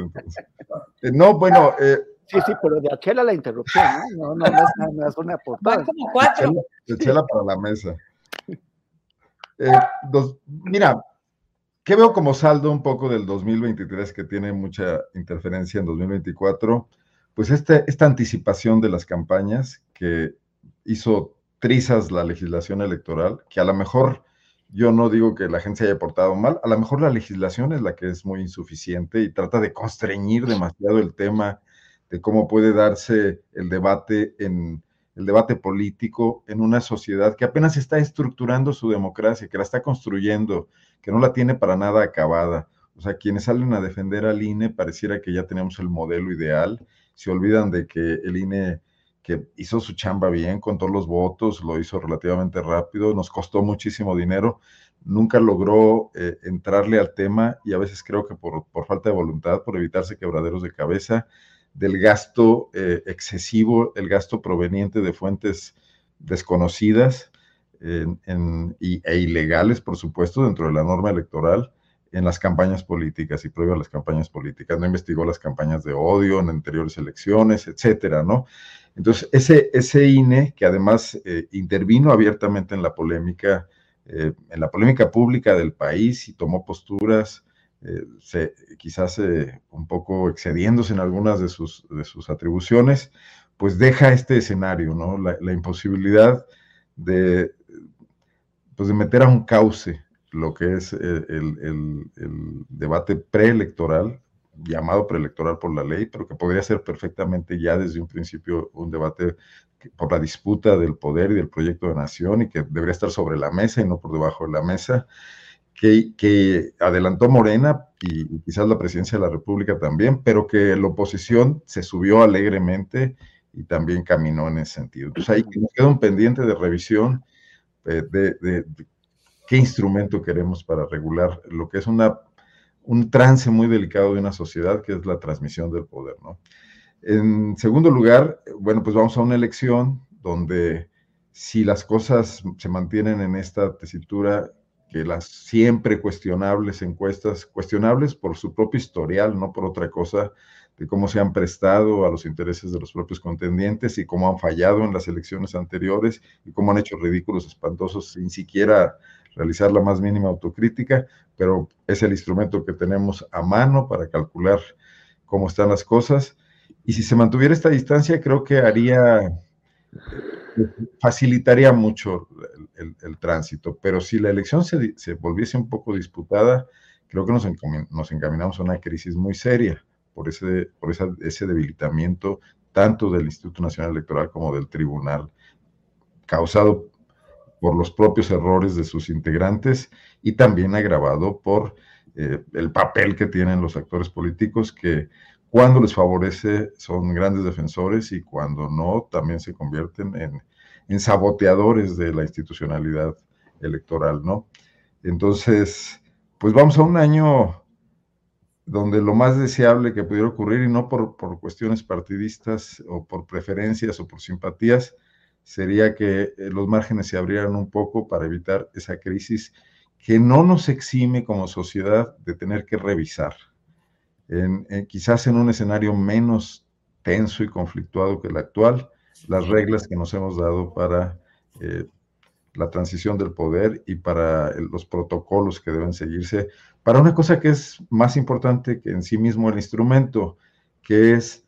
Eh, no, bueno. Eh, sí, sí, pero de Achela la interrupción, ¿no? No, no, no, no es una portada. como cuatro. De Achela para la mesa. Eh, mira, ¿qué veo como saldo un poco del 2023 que tiene mucha interferencia en 2024? Pues este, esta anticipación de las campañas que hizo trizas la legislación electoral, que a lo mejor yo no digo que la gente haya portado mal, a lo mejor la legislación es la que es muy insuficiente y trata de constreñir demasiado el tema de cómo puede darse el debate en el debate político en una sociedad que apenas está estructurando su democracia, que la está construyendo, que no la tiene para nada acabada. O sea, quienes salen a defender al INE pareciera que ya tenemos el modelo ideal, se olvidan de que el INE que hizo su chamba bien, con todos los votos, lo hizo relativamente rápido, nos costó muchísimo dinero, nunca logró eh, entrarle al tema y a veces creo que por, falta de voluntad, por evitarse quebraderos de cabeza, del gasto eh, excesivo, el gasto proveniente de fuentes desconocidas y, e ilegales, por supuesto, dentro de la norma electoral en las campañas políticas y previo a las campañas políticas. No investigó las campañas de odio en anteriores elecciones, etcétera, ¿no? Entonces, ese, ese INE, que además eh, intervino abiertamente en la polémica, eh, en la polémica pública del país y tomó posturas, eh, se, quizás un poco excediéndose en algunas de sus, de sus atribuciones, pues deja este escenario, ¿no? La, imposibilidad de, pues de meter a un cauce lo que es el, el, el debate preelectoral llamado preelectoral por la ley, pero que podría ser perfectamente ya desde un principio un debate por la disputa del poder y del proyecto de nación y que debería estar sobre la mesa y no por debajo de la mesa, que, que adelantó Morena y, quizás la presidencia de la República también, pero que la oposición se subió alegremente y también caminó en ese sentido. Entonces ahí nos queda un pendiente de revisión eh, de, de qué instrumento queremos para regular lo que es una un trance muy delicado de una sociedad que es la transmisión del poder, ¿no? En segundo lugar, bueno, pues vamos a una elección donde si las cosas se mantienen en esta tesitura, que las siempre cuestionables encuestas, cuestionables por su propio historial, no por otra cosa, de cómo se han prestado a los intereses de los propios contendientes y cómo han fallado en las elecciones anteriores y cómo han hecho ridículos espantosos sin siquiera realizar la más mínima autocrítica, pero es el instrumento que tenemos a mano para calcular cómo están las cosas. Y si se mantuviera esta distancia, creo que haría, facilitaría mucho el, tránsito, pero si la elección se, se, volviese un poco disputada, creo que nos, nos encaminamos a una crisis muy seria por ese, por ese debilitamiento tanto del Instituto Nacional Electoral como del Tribunal, causado por los propios errores de sus integrantes y también agravado por eh, el papel que tienen los actores políticos que cuando les favorece son grandes defensores y cuando no también se convierten en, en saboteadores de la institucionalidad electoral, ¿no? Entonces, pues vamos a un año donde lo más deseable que pudiera ocurrir, y no por, por cuestiones partidistas o por preferencias o por simpatías, sería que eh, los márgenes se abrieran un poco para evitar esa crisis que no nos exime como sociedad de tener que revisar. En, quizás en un escenario menos tenso y conflictuado que el actual, las reglas que nos hemos dado para eh, la transición del poder y para los protocolos que deben seguirse, para una cosa que es más importante que en sí mismo el instrumento, que es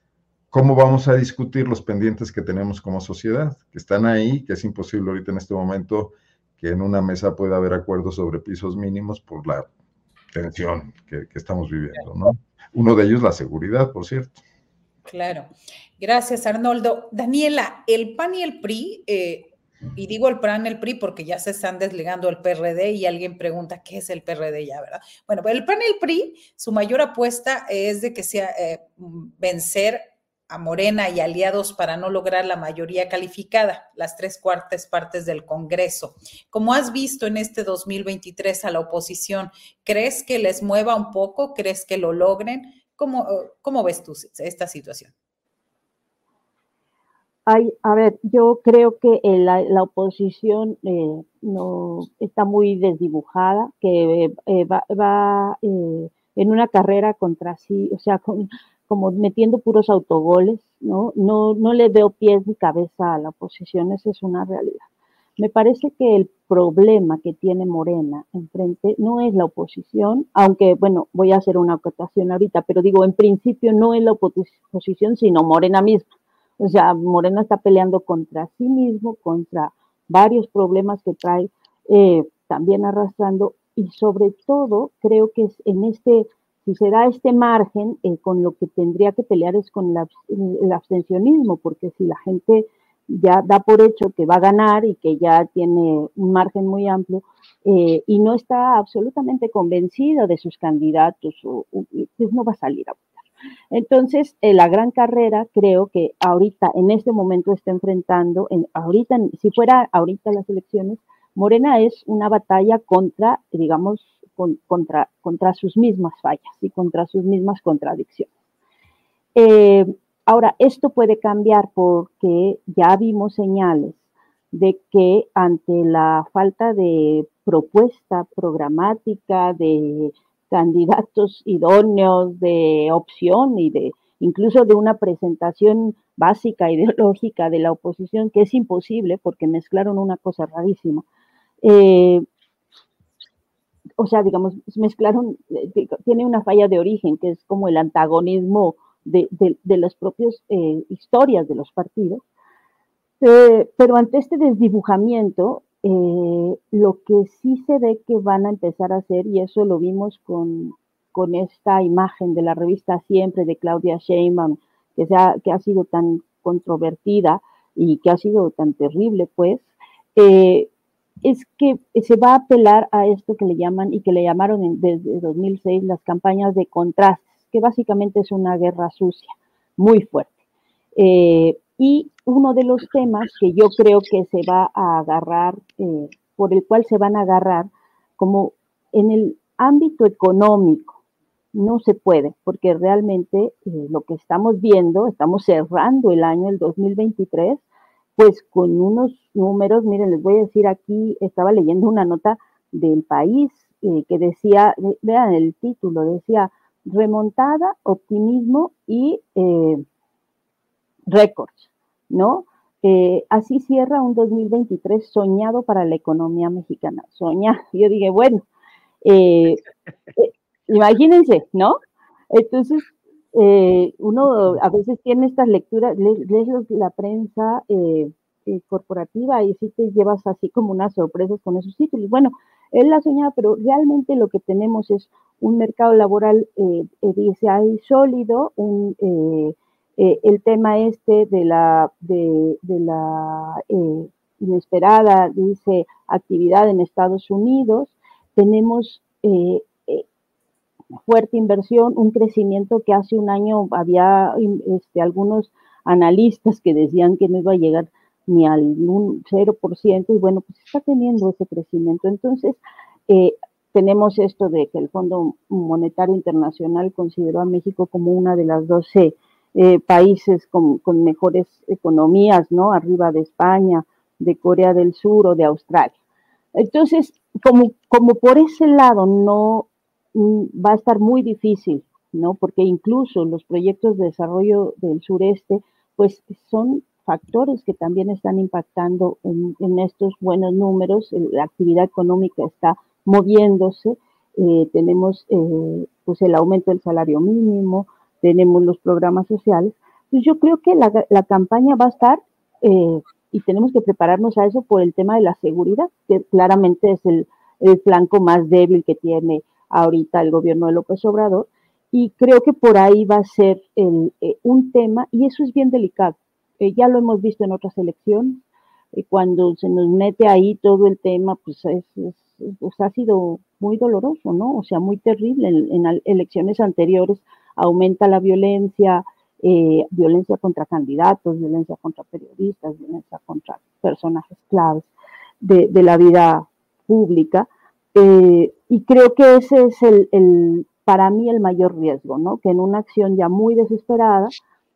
¿cómo vamos a discutir los pendientes que tenemos como sociedad? Que están ahí, que es imposible ahorita en este momento que en una mesa pueda haber acuerdos sobre pisos mínimos por la tensión que, estamos viviendo, ¿no? Uno de ellos la seguridad, por cierto. Claro. Gracias, Arnoldo. Daniela, el PAN y el PRI, eh, y digo el PAN y el PRI porque ya se están desligando el PRD y alguien pregunta qué es el PRD ya, ¿verdad? Bueno, el PAN y el PRI, su mayor apuesta es de que sea eh, vencer a Morena y aliados para no lograr la mayoría calificada, las tres cuartas partes del Congreso. Como has visto en este 2023 a la oposición, ¿crees que les mueva un poco? ¿Crees que lo logren? ¿Cómo, cómo ves tú esta situación? Hay, a ver, yo creo que la, la oposición eh, no está muy desdibujada, que eh, va, va eh, en una carrera contra sí, o sea, con, como metiendo puros autogoles, ¿no? ¿no? No le veo pies ni cabeza a la oposición, esa es una realidad. Me parece que el problema que tiene Morena enfrente no es la oposición, aunque, bueno, voy a hacer una acotación ahorita, pero digo, en principio no es la oposición, sino Morena misma. O sea, Morena está peleando contra sí mismo, contra varios problemas que trae eh, también arrastrando y sobre todo creo que es en este, si se da este margen, eh, con lo que tendría que pelear es con el abstencionismo, porque si la gente ya da por hecho que va a ganar y que ya tiene un margen muy amplio eh, y no está absolutamente convencido de sus candidatos, pues no va a salir a votar. Entonces, eh, la gran carrera creo que ahorita, en este momento, está enfrentando, en, ahorita, si fuera ahorita las elecciones, Morena es una batalla contra, digamos, con, contra, contra sus mismas fallas y contra sus mismas contradicciones. Eh, Ahora, esto puede cambiar porque ya vimos señales de que ante la falta de propuesta programática, de candidatos idóneos, de opción y de incluso de una presentación básica ideológica de la oposición, que es imposible porque mezclaron una cosa rarísima. Eh, o sea, digamos, mezclaron, eh, tiene una falla de origen, que es como el antagonismo de, de, las propias eh, historias de los partidos. Eh, pero ante este desdibujamiento, eh, lo que sí se ve que van a empezar a hacer, y eso lo vimos con, con esta imagen de la revista Siempre de Claudia Sheinbaum, que, ha, que ha sido tan controvertida y que ha sido tan terrible, pues, es que se va a apelar a esto que le llaman y que le llamaron desde 2006 las campañas de contraste que básicamente es una guerra sucia, muy fuerte. Eh, y uno de los temas que yo creo que se va a agarrar, eh, por el cual se van a agarrar, como en el ámbito económico, no se puede, porque realmente eh, lo que estamos viendo, estamos cerrando el año, el 2023, pues con unos números, miren, les voy a decir aquí, estaba leyendo una nota del país que decía, vean el título, decía, remontada, optimismo y eh, récords, ¿no? Eh, así cierra un 2023 soñado para la economía mexicana. Soñar. Yo dije, bueno, eh, imagínense, ¿no? Entonces, uno a veces tiene estas lecturas, lees, la prensa corporativa y sí te llevas así como unas sorpresas con esos títulos. Bueno, él la soñaba, pero realmente lo que tenemos es un mercado laboral, eh, eh, dice ahí, sólido, eh, el tema este de la, de, la inesperada, dice, actividad en Estados Unidos, tenemos fuerte inversión, un crecimiento que hace un año había este, algunos analistas que decían que no iba a llegar ni al 0%, y bueno, pues está teniendo ese crecimiento. Entonces, eh, tenemos esto de que el Fondo Monetario Internacional consideró a México como una de las 12 eh, países con, mejores economías, ¿no? Arriba de España, de Corea del Sur o de Australia. Entonces, como, como por ese lado no va a estar muy difícil, ¿no? Porque incluso los proyectos de desarrollo del sureste, pues son factores que también están impactando en, estos buenos números. La actividad económica está moviéndose. Eh, tenemos eh, pues el aumento del salario mínimo, tenemos los programas sociales. Pues yo creo que la, campaña va a estar eh, y tenemos que prepararnos a eso por el tema de la seguridad, que claramente es el, el flanco más débil que tiene ahorita el gobierno de López Obrador. Y creo que por ahí va a ser el, un tema, y eso es bien delicado, eh, ya lo hemos visto en otras elecciones, eh, cuando se nos mete ahí todo el tema, pues, pues, ha sido muy doloroso, ¿no? O sea, muy terrible. En, elecciones anteriores aumenta la violencia, eh, violencia contra candidatos, violencia contra periodistas, violencia contra personajes claves de, la vida pública. Y creo que ese es el, el, para mí el mayor riesgo, ¿no? Que en una acción ya muy desesperada,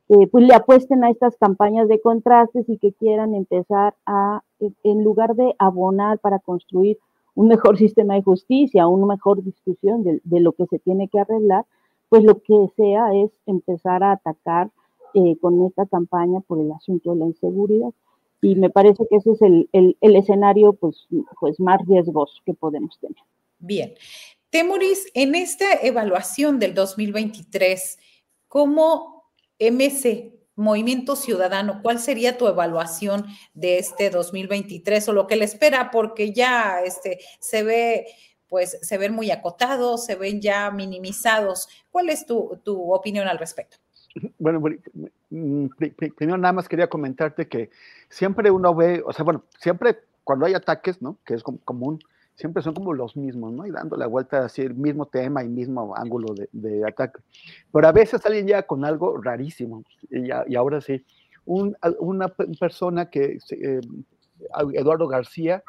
eh, pues le apuesten a estas campañas de contrastes y que quieran empezar a, en lugar de abonar para construir un mejor sistema de justicia, una mejor discusión de, lo que se tiene que arreglar, pues lo que sea es empezar a atacar eh, con esta campaña por el asunto de la inseguridad. Y me parece que ese es el, el, escenario pues, pues más riesgoso que podemos tener. Bien. Temuris, en esta evaluación del 2023, ¿cómo MC, Movimiento Ciudadano, cuál sería tu evaluación de este 2023 o lo que le espera? Porque ya este, se ve, pues se ven muy acotados, se ven ya minimizados. ¿Cuál es tu, opinión al respecto? Bueno, primero nada más quería comentarte que siempre uno ve, o sea, bueno, siempre cuando hay ataques, ¿no? Que es común, siempre son como los mismos, ¿no? Y dando la vuelta así, el mismo tema y mismo ángulo de, ataque. Pero a veces salen ya con algo rarísimo. Y, ahora sí, una persona que, eh, Eduardo García,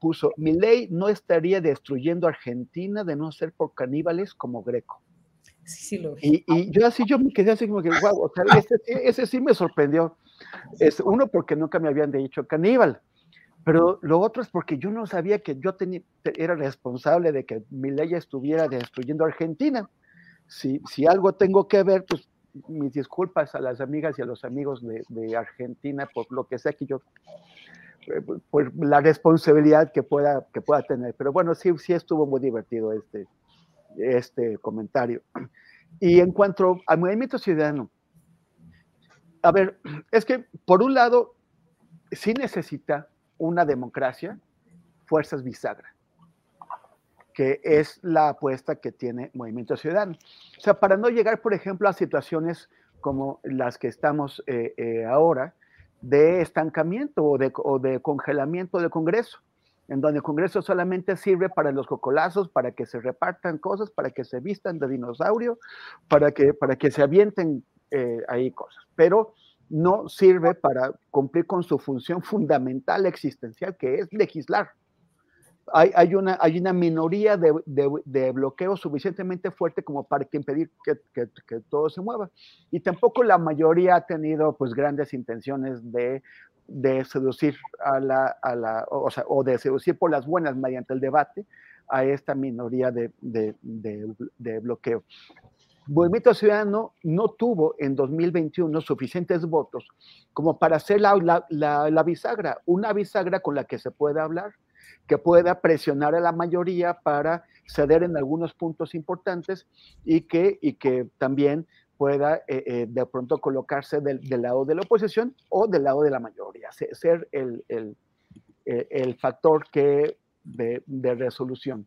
puso, mi ley no estaría destruyendo Argentina de no ser por caníbales como Greco. Sí, sí lo y, y, yo así, yo me quedé así como que, wow, o sea, ese, ese sí me sorprendió. Es, uno, porque nunca me habían dicho caníbal. Pero lo otro es porque yo no sabía que yo tenía, era responsable de que mi ley estuviera destruyendo Argentina. Si, si algo tengo que ver, pues mis disculpas a las amigas y a los amigos de, de Argentina por lo que sea que yo, eh, por la responsabilidad que pueda, que pueda tener. Pero bueno, sí, sí estuvo muy divertido este, este comentario. Y en cuanto al movimiento ciudadano, a ver, es que por un lado, sí necesita una democracia, fuerzas bisagra, que es la apuesta que tiene Movimiento Ciudadano. O sea, para no llegar, por ejemplo, a situaciones como las que estamos eh, eh, ahora, de estancamiento o de, o de, congelamiento del Congreso, en donde el Congreso solamente sirve para los cocolazos, para que se repartan cosas, para que se vistan de dinosaurio, para que, para que se avienten eh, ahí cosas. Pero no sirve para cumplir con su función fundamental existencial, que es legislar. Hay, una, hay una minoría de, de, bloqueo suficientemente fuerte como para impedir que, todo se mueva. Y tampoco la mayoría ha tenido pues grandes intenciones de, seducir a la, a la o, sea, o de seducir por las buenas mediante el debate a esta minoría de, bloqueo. Movimiento Ciudadano no tuvo en 2021 suficientes votos como para hacer la, bisagra, una bisagra con la que se pueda hablar, que pueda presionar a la mayoría para ceder en algunos puntos importantes y que, y que también pueda eh, eh, de pronto colocarse del, lado de la oposición o del lado de la mayoría, ser el, el, factor que de, resolución.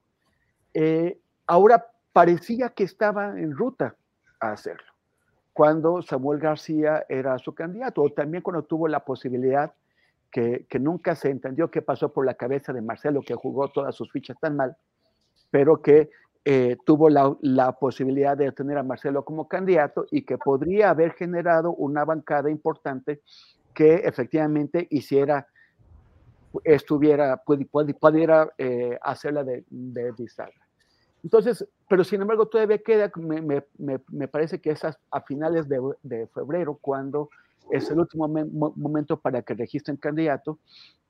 Eh, ahora parecía que estaba en ruta a hacerlo. Cuando Samuel García era su candidato, o también cuando tuvo la posibilidad que, nunca se entendió qué pasó por la cabeza de Marcelo, que jugó todas sus fichas tan mal, pero que eh, tuvo la, posibilidad de tener a Marcelo como candidato y que podría haber generado una bancada importante que efectivamente hiciera, estuviera, pudiera eh, hacerla de, de entonces, pero sin embargo todavía queda, me, parece que es a, finales de, febrero, cuando es el último momento para que registren candidato,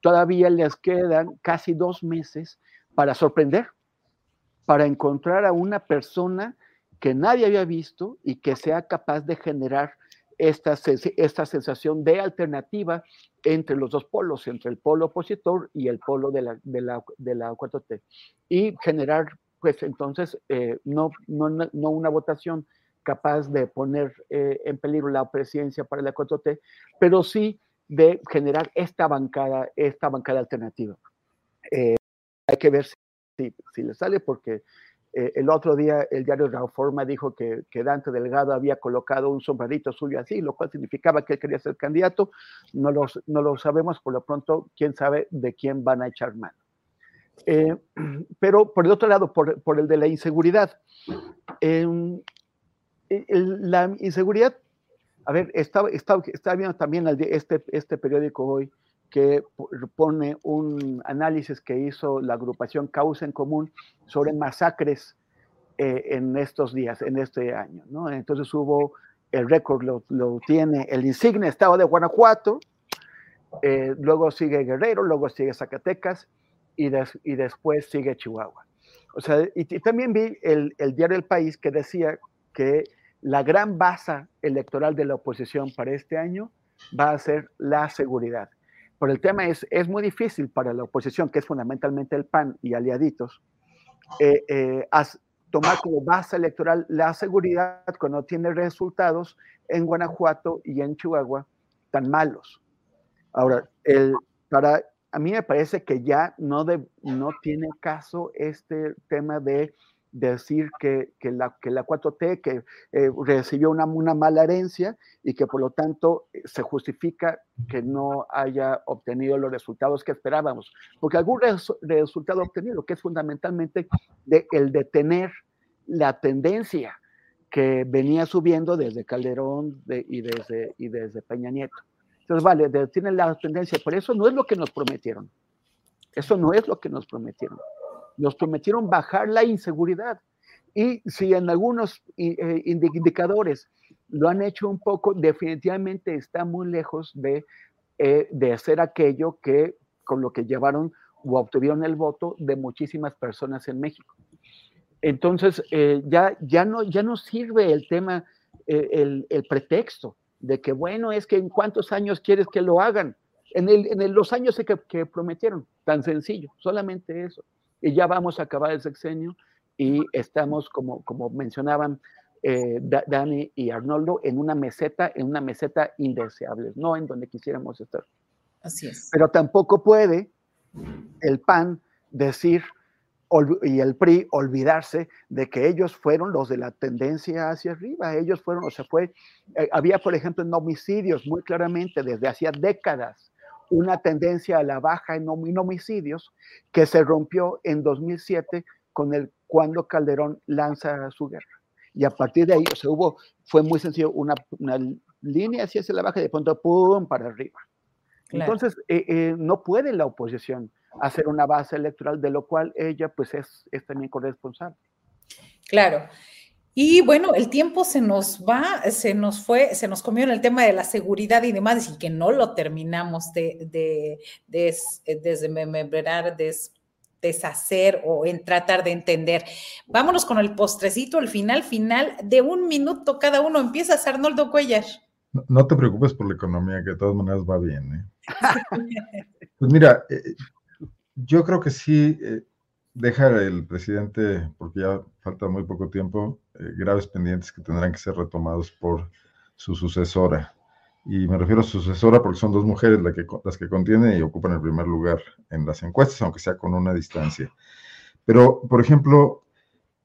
todavía les quedan casi dos meses para sorprender, para encontrar a una persona que nadie había visto y que sea capaz de generar esta, esta sensación de alternativa entre los dos polos, entre el polo opositor y el polo de la, de la, de la 4T, y generar pues entonces eh, no, no, no, una votación capaz de poner eh, en peligro la presidencia para la 4T, pero sí de generar esta bancada, esta bancada alternativa. Eh, hay que ver si, si, le sale, porque el otro día el diario Reforma dijo que, que, Dante Delgado había colocado un sombrerito suyo así, lo cual significaba que él quería ser candidato. No, los, no lo sabemos, por lo pronto, quién sabe de quién van a echar mano. Eh, pero por el otro lado, por, por el de la inseguridad. Em, la inseguridad, a ver, estaba, estaba, estaba viendo también este, este periódico hoy que pone un análisis que hizo la agrupación Causa en Común sobre masacres eh, en estos días, en este año. Entonces hubo el récord lo, lo, tiene el insigne estado de Guanajuato, eh, luego sigue Guerrero, luego sigue Zacatecas y, des, y después sigue Chihuahua. O sea, y, y también vi el, el, diario El País que decía que la gran base electoral de la oposición para este año va a ser la seguridad. Pero el tema es, es muy difícil para la oposición, que es fundamentalmente el PAN y aliaditos, eh, eh, as, tomar como base electoral la seguridad cuando tiene resultados en Guanajuato y en Chihuahua tan malos. Ahora, el, para, a mí me parece que ya no, de, no tiene caso este tema de decir que, que, la, que la 4T que, eh, recibió una, una, mala herencia y que por lo tanto eh, se justifica que no haya obtenido los resultados que esperábamos. Porque algún res, resultado obtenido, que es fundamentalmente de, el detener la tendencia que venía subiendo desde Calderón de, y, desde, y desde Peña Nieto. Entonces, vale, detienen la tendencia, pero eso no es lo que nos prometieron. Eso no es lo que nos prometieron nos prometieron bajar la inseguridad. Y si en algunos eh, indicadores lo han hecho un poco, definitivamente está muy lejos de, eh, de hacer aquello que con lo que llevaron o obtuvieron el voto de muchísimas personas en México. Entonces, eh, ya, ya, no, ya no sirve el tema, eh, el, el, pretexto de que, bueno, es que en cuántos años quieres que lo hagan. En, el, en el, los años que, que prometieron, tan sencillo, solamente eso y ya vamos a acabar el sexenio y estamos, como, como mencionaban eh, Dani y Arnoldo, en una meseta, en una meseta indeseable, no en donde quisiéramos estar. Así es. Pero tampoco puede el PAN decir y el PRI olvidarse de que ellos fueron los de la tendencia hacia arriba, ellos fueron, o sea, fue, eh, había por ejemplo en homicidios muy claramente desde hacía décadas una tendencia a la baja en, homicidios que se rompió en 2007 con el cuando Calderón lanza su guerra. Y a partir de ahí, o sea, hubo, fue muy sencillo, una, una línea hacia la baja y de pronto, ¡pum!, para arriba. Claro. Entonces, eh, eh, no puede la oposición hacer una base electoral, de lo cual ella, pues, es, es también corresponsable. Claro. Y bueno, el tiempo se nos va, se nos fue, se nos comió en el tema de la seguridad y demás, y que no lo terminamos de, de, de, de desmembrar, des, deshacer o en tratar de entender. Vámonos con el postrecito, el final, final de un minuto cada uno. Empiezas, Arnoldo Cuellar. No, no te preocupes por la economía, que de todas maneras va bien. ¿eh? pues mira, eh, yo creo que sí. Eh, deja el presidente, porque ya falta muy poco tiempo, eh, graves pendientes que tendrán que ser retomados por su sucesora. Y me refiero a su sucesora porque son dos mujeres que, las que contienen y ocupan el primer lugar en las encuestas, aunque sea con una distancia. Pero, por ejemplo,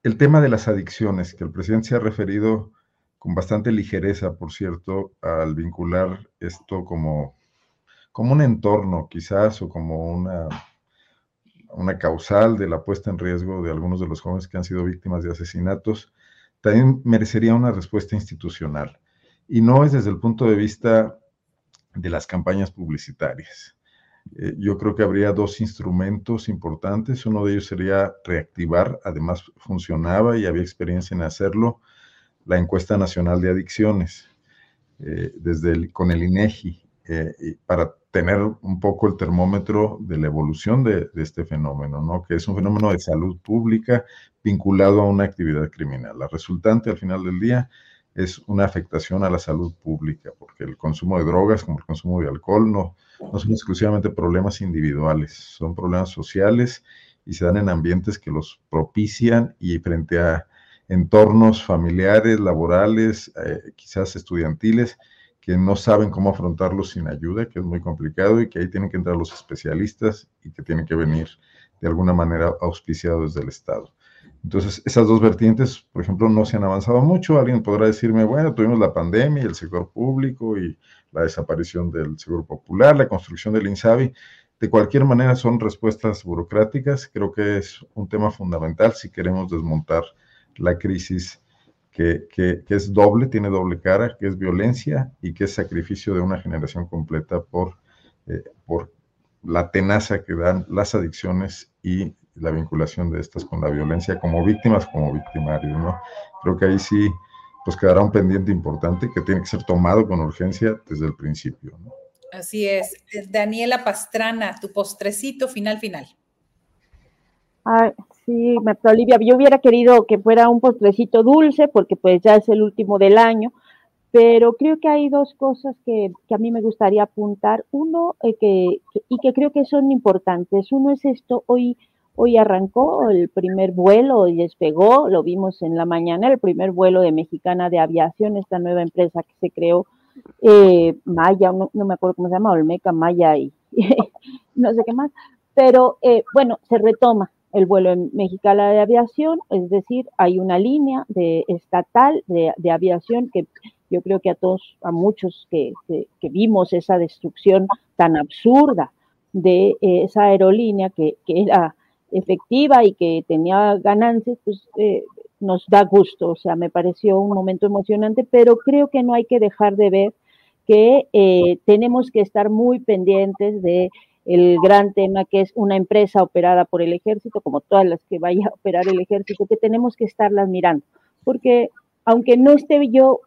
el tema de las adicciones, que el presidente se ha referido con bastante ligereza, por cierto, al vincular esto como, como un entorno quizás o como una una causal de la puesta en riesgo de algunos de los jóvenes que han sido víctimas de asesinatos, también merecería una respuesta institucional. Y no es desde el punto de vista de las campañas publicitarias. Eh, yo creo que habría dos instrumentos importantes. Uno de ellos sería reactivar, además funcionaba y había experiencia en hacerlo, la encuesta nacional de adicciones, eh, desde con el INEGI, eh, para tener un poco el termómetro de la evolución de, este fenómeno, ¿no? Que es un fenómeno de salud pública vinculado a una actividad criminal. La resultante al final del día es una afectación a la salud pública, porque el consumo de drogas como el consumo de alcohol no, no son exclusivamente problemas individuales, son problemas sociales y se dan en ambientes que los propician y frente a entornos familiares, laborales, eh, quizás estudiantiles, que no saben cómo afrontarlo sin ayuda, que es muy complicado y que ahí tienen que entrar los especialistas y que tienen que venir de alguna manera auspiciados desde el Estado. Entonces, esas dos vertientes, por ejemplo, no se han avanzado mucho. Alguien podrá decirme, bueno, tuvimos la pandemia y el sector público y la desaparición del Seguro Popular, la construcción del INSABI. De cualquier manera, son respuestas burocráticas. Creo que es un tema fundamental si queremos desmontar la crisis que, que, que, es doble, tiene doble cara, que es violencia y que es sacrificio de una generación completa por, eh, por la tenaza que dan las adicciones y la vinculación de estas con la violencia como víctimas, como victimarios, ¿no? Creo que ahí sí pues quedará un pendiente importante que tiene que ser tomado con urgencia desde el principio. Así es. Daniela Pastrana, tu postrecito final final. Sí, Marta Olivia, yo hubiera querido que fuera un postrecito dulce porque pues ya es el último del año, pero creo que hay dos cosas que, a mí me gustaría apuntar. Uno, eh, que, y que creo que son importantes. Uno es esto, hoy, hoy arrancó el primer vuelo y despegó, lo vimos en la mañana, el primer vuelo de Mexicana de Aviación, esta nueva empresa que se creó, eh, Maya, no, me acuerdo cómo se llama, Olmeca, Maya y no sé qué más, pero eh, bueno, se retoma el vuelo en Mexicana de Aviación, es decir, hay una línea de estatal de, aviación que yo creo que a todos, a muchos que, vimos esa destrucción tan absurda de eh, esa aerolínea que, era efectiva y que tenía ganancias, pues eh, nos da gusto. O sea, me pareció un momento emocionante, pero creo que no hay que dejar de ver que eh, tenemos que estar muy pendientes de el gran tema que es una empresa operada por el ejército, como todas las que vaya a operar el ejército, que tenemos que estarlas mirando, porque aunque no esté yo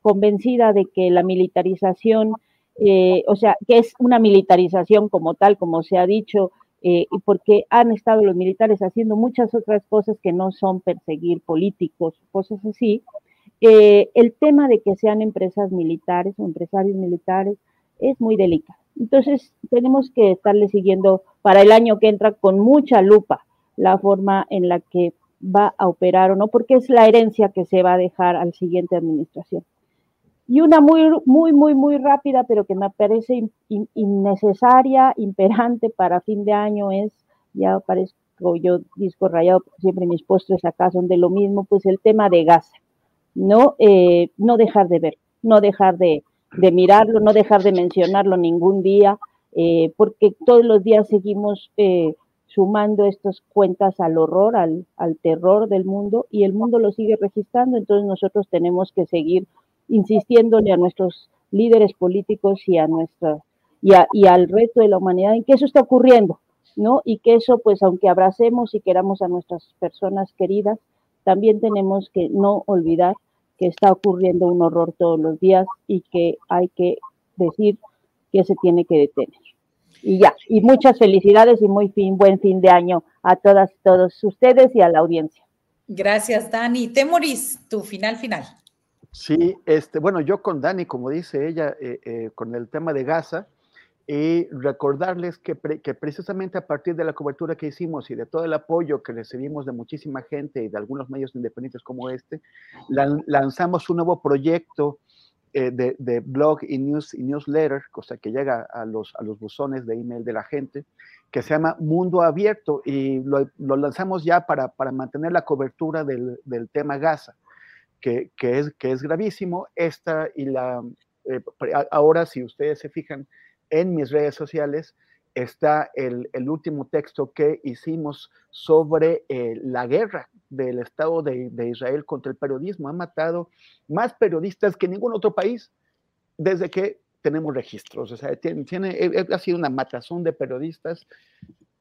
convencida de que la militarización, eh, o sea, que es una militarización como tal, como se ha dicho, eh, porque han estado los militares haciendo muchas otras cosas que no son perseguir políticos, cosas así. Eh, el tema de que sean empresas militares o empresarios militares es muy delicado. Entonces, tenemos que estarle siguiendo para el año que entra con mucha lupa la forma en la que va a operar o no, porque es la herencia que se va a dejar al siguiente administración. Y una muy, muy, muy, muy rápida, pero que me parece innecesaria, imperante para fin de año es, ya parezco yo disco rayado, siempre mis postres acá son de lo mismo, pues el tema de gas. No, eh, no dejar de ver, no dejar de, mirarlo, no dejar de mencionarlo ningún día, eh, porque todos los días seguimos eh, sumando estas cuentas al horror, al, al terror del mundo, y el mundo lo sigue registrando, entonces nosotros tenemos que seguir insistiéndole a nuestros líderes políticos y a nuestra y, y, al resto de la humanidad en que eso está ocurriendo, ¿no? Y que eso, pues, aunque abracemos y queramos a nuestras personas queridas, también tenemos que no olvidar que está ocurriendo un horror todos los días y que hay que decir que se tiene que detener. Y ya, y muchas felicidades y muy fin, buen fin de año a todas y todos ustedes y a la audiencia. Gracias, Dani. Temoris, tu final final. Sí, este, bueno, yo con Dani, como dice ella, eh, eh, con el tema de Gaza, y recordarles que, que, precisamente a partir de la cobertura que hicimos y de todo el apoyo que recibimos de muchísima gente y de algunos medios independientes como este, lanzamos un nuevo proyecto eh, de, blog y, news, y newsletter, cosa que llega a los, a los buzones de email de la gente, que se llama Mundo Abierto y lo, lanzamos ya para, para, mantener la cobertura del, del tema Gaza que, es, que es gravísimo. Esta y la, eh, ahora si ustedes se fijan en mis redes sociales, está el, último texto que hicimos sobre eh, la guerra del Estado de, Israel contra el periodismo. Ha matado más periodistas que ningún otro país desde que tenemos registros. O sea, tiene, eh, ha sido una matazón de periodistas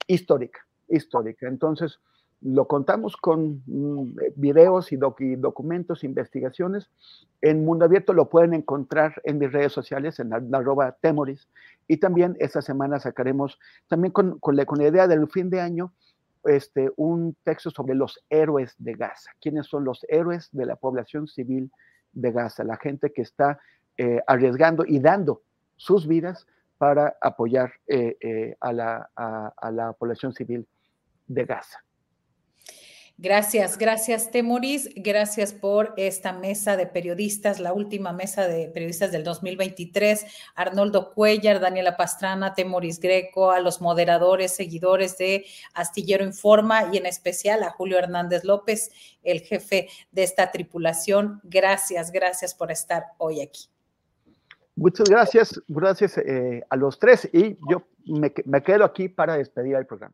histórica, histórica. Entonces, lo contamos con mm, eh, videos y, documentos, investigaciones. En Mundo Abierto lo pueden encontrar en mis redes sociales, en arroba temoris. Y también esta semana sacaremos, también con, la, idea del fin de año, este, un texto sobre los héroes de Gaza. ¿Quiénes son los héroes de la población civil de Gaza? La gente que está eh, arriesgando y dando sus vidas para apoyar eh, a, la, a la población civil de Gaza. Gracias, gracias Temoris, gracias por esta mesa de periodistas, la última mesa de periodistas del 2023, Arnoldo Cuellar, Daniela Pastrana, Temoris Greco, a los moderadores, seguidores de Astillero Informa y en especial a Julio Hernández López, el jefe de esta tripulación. Gracias, gracias por estar hoy aquí. Muchas gracias, gracias eh, a los tres y yo me quedo aquí para despedir el programa.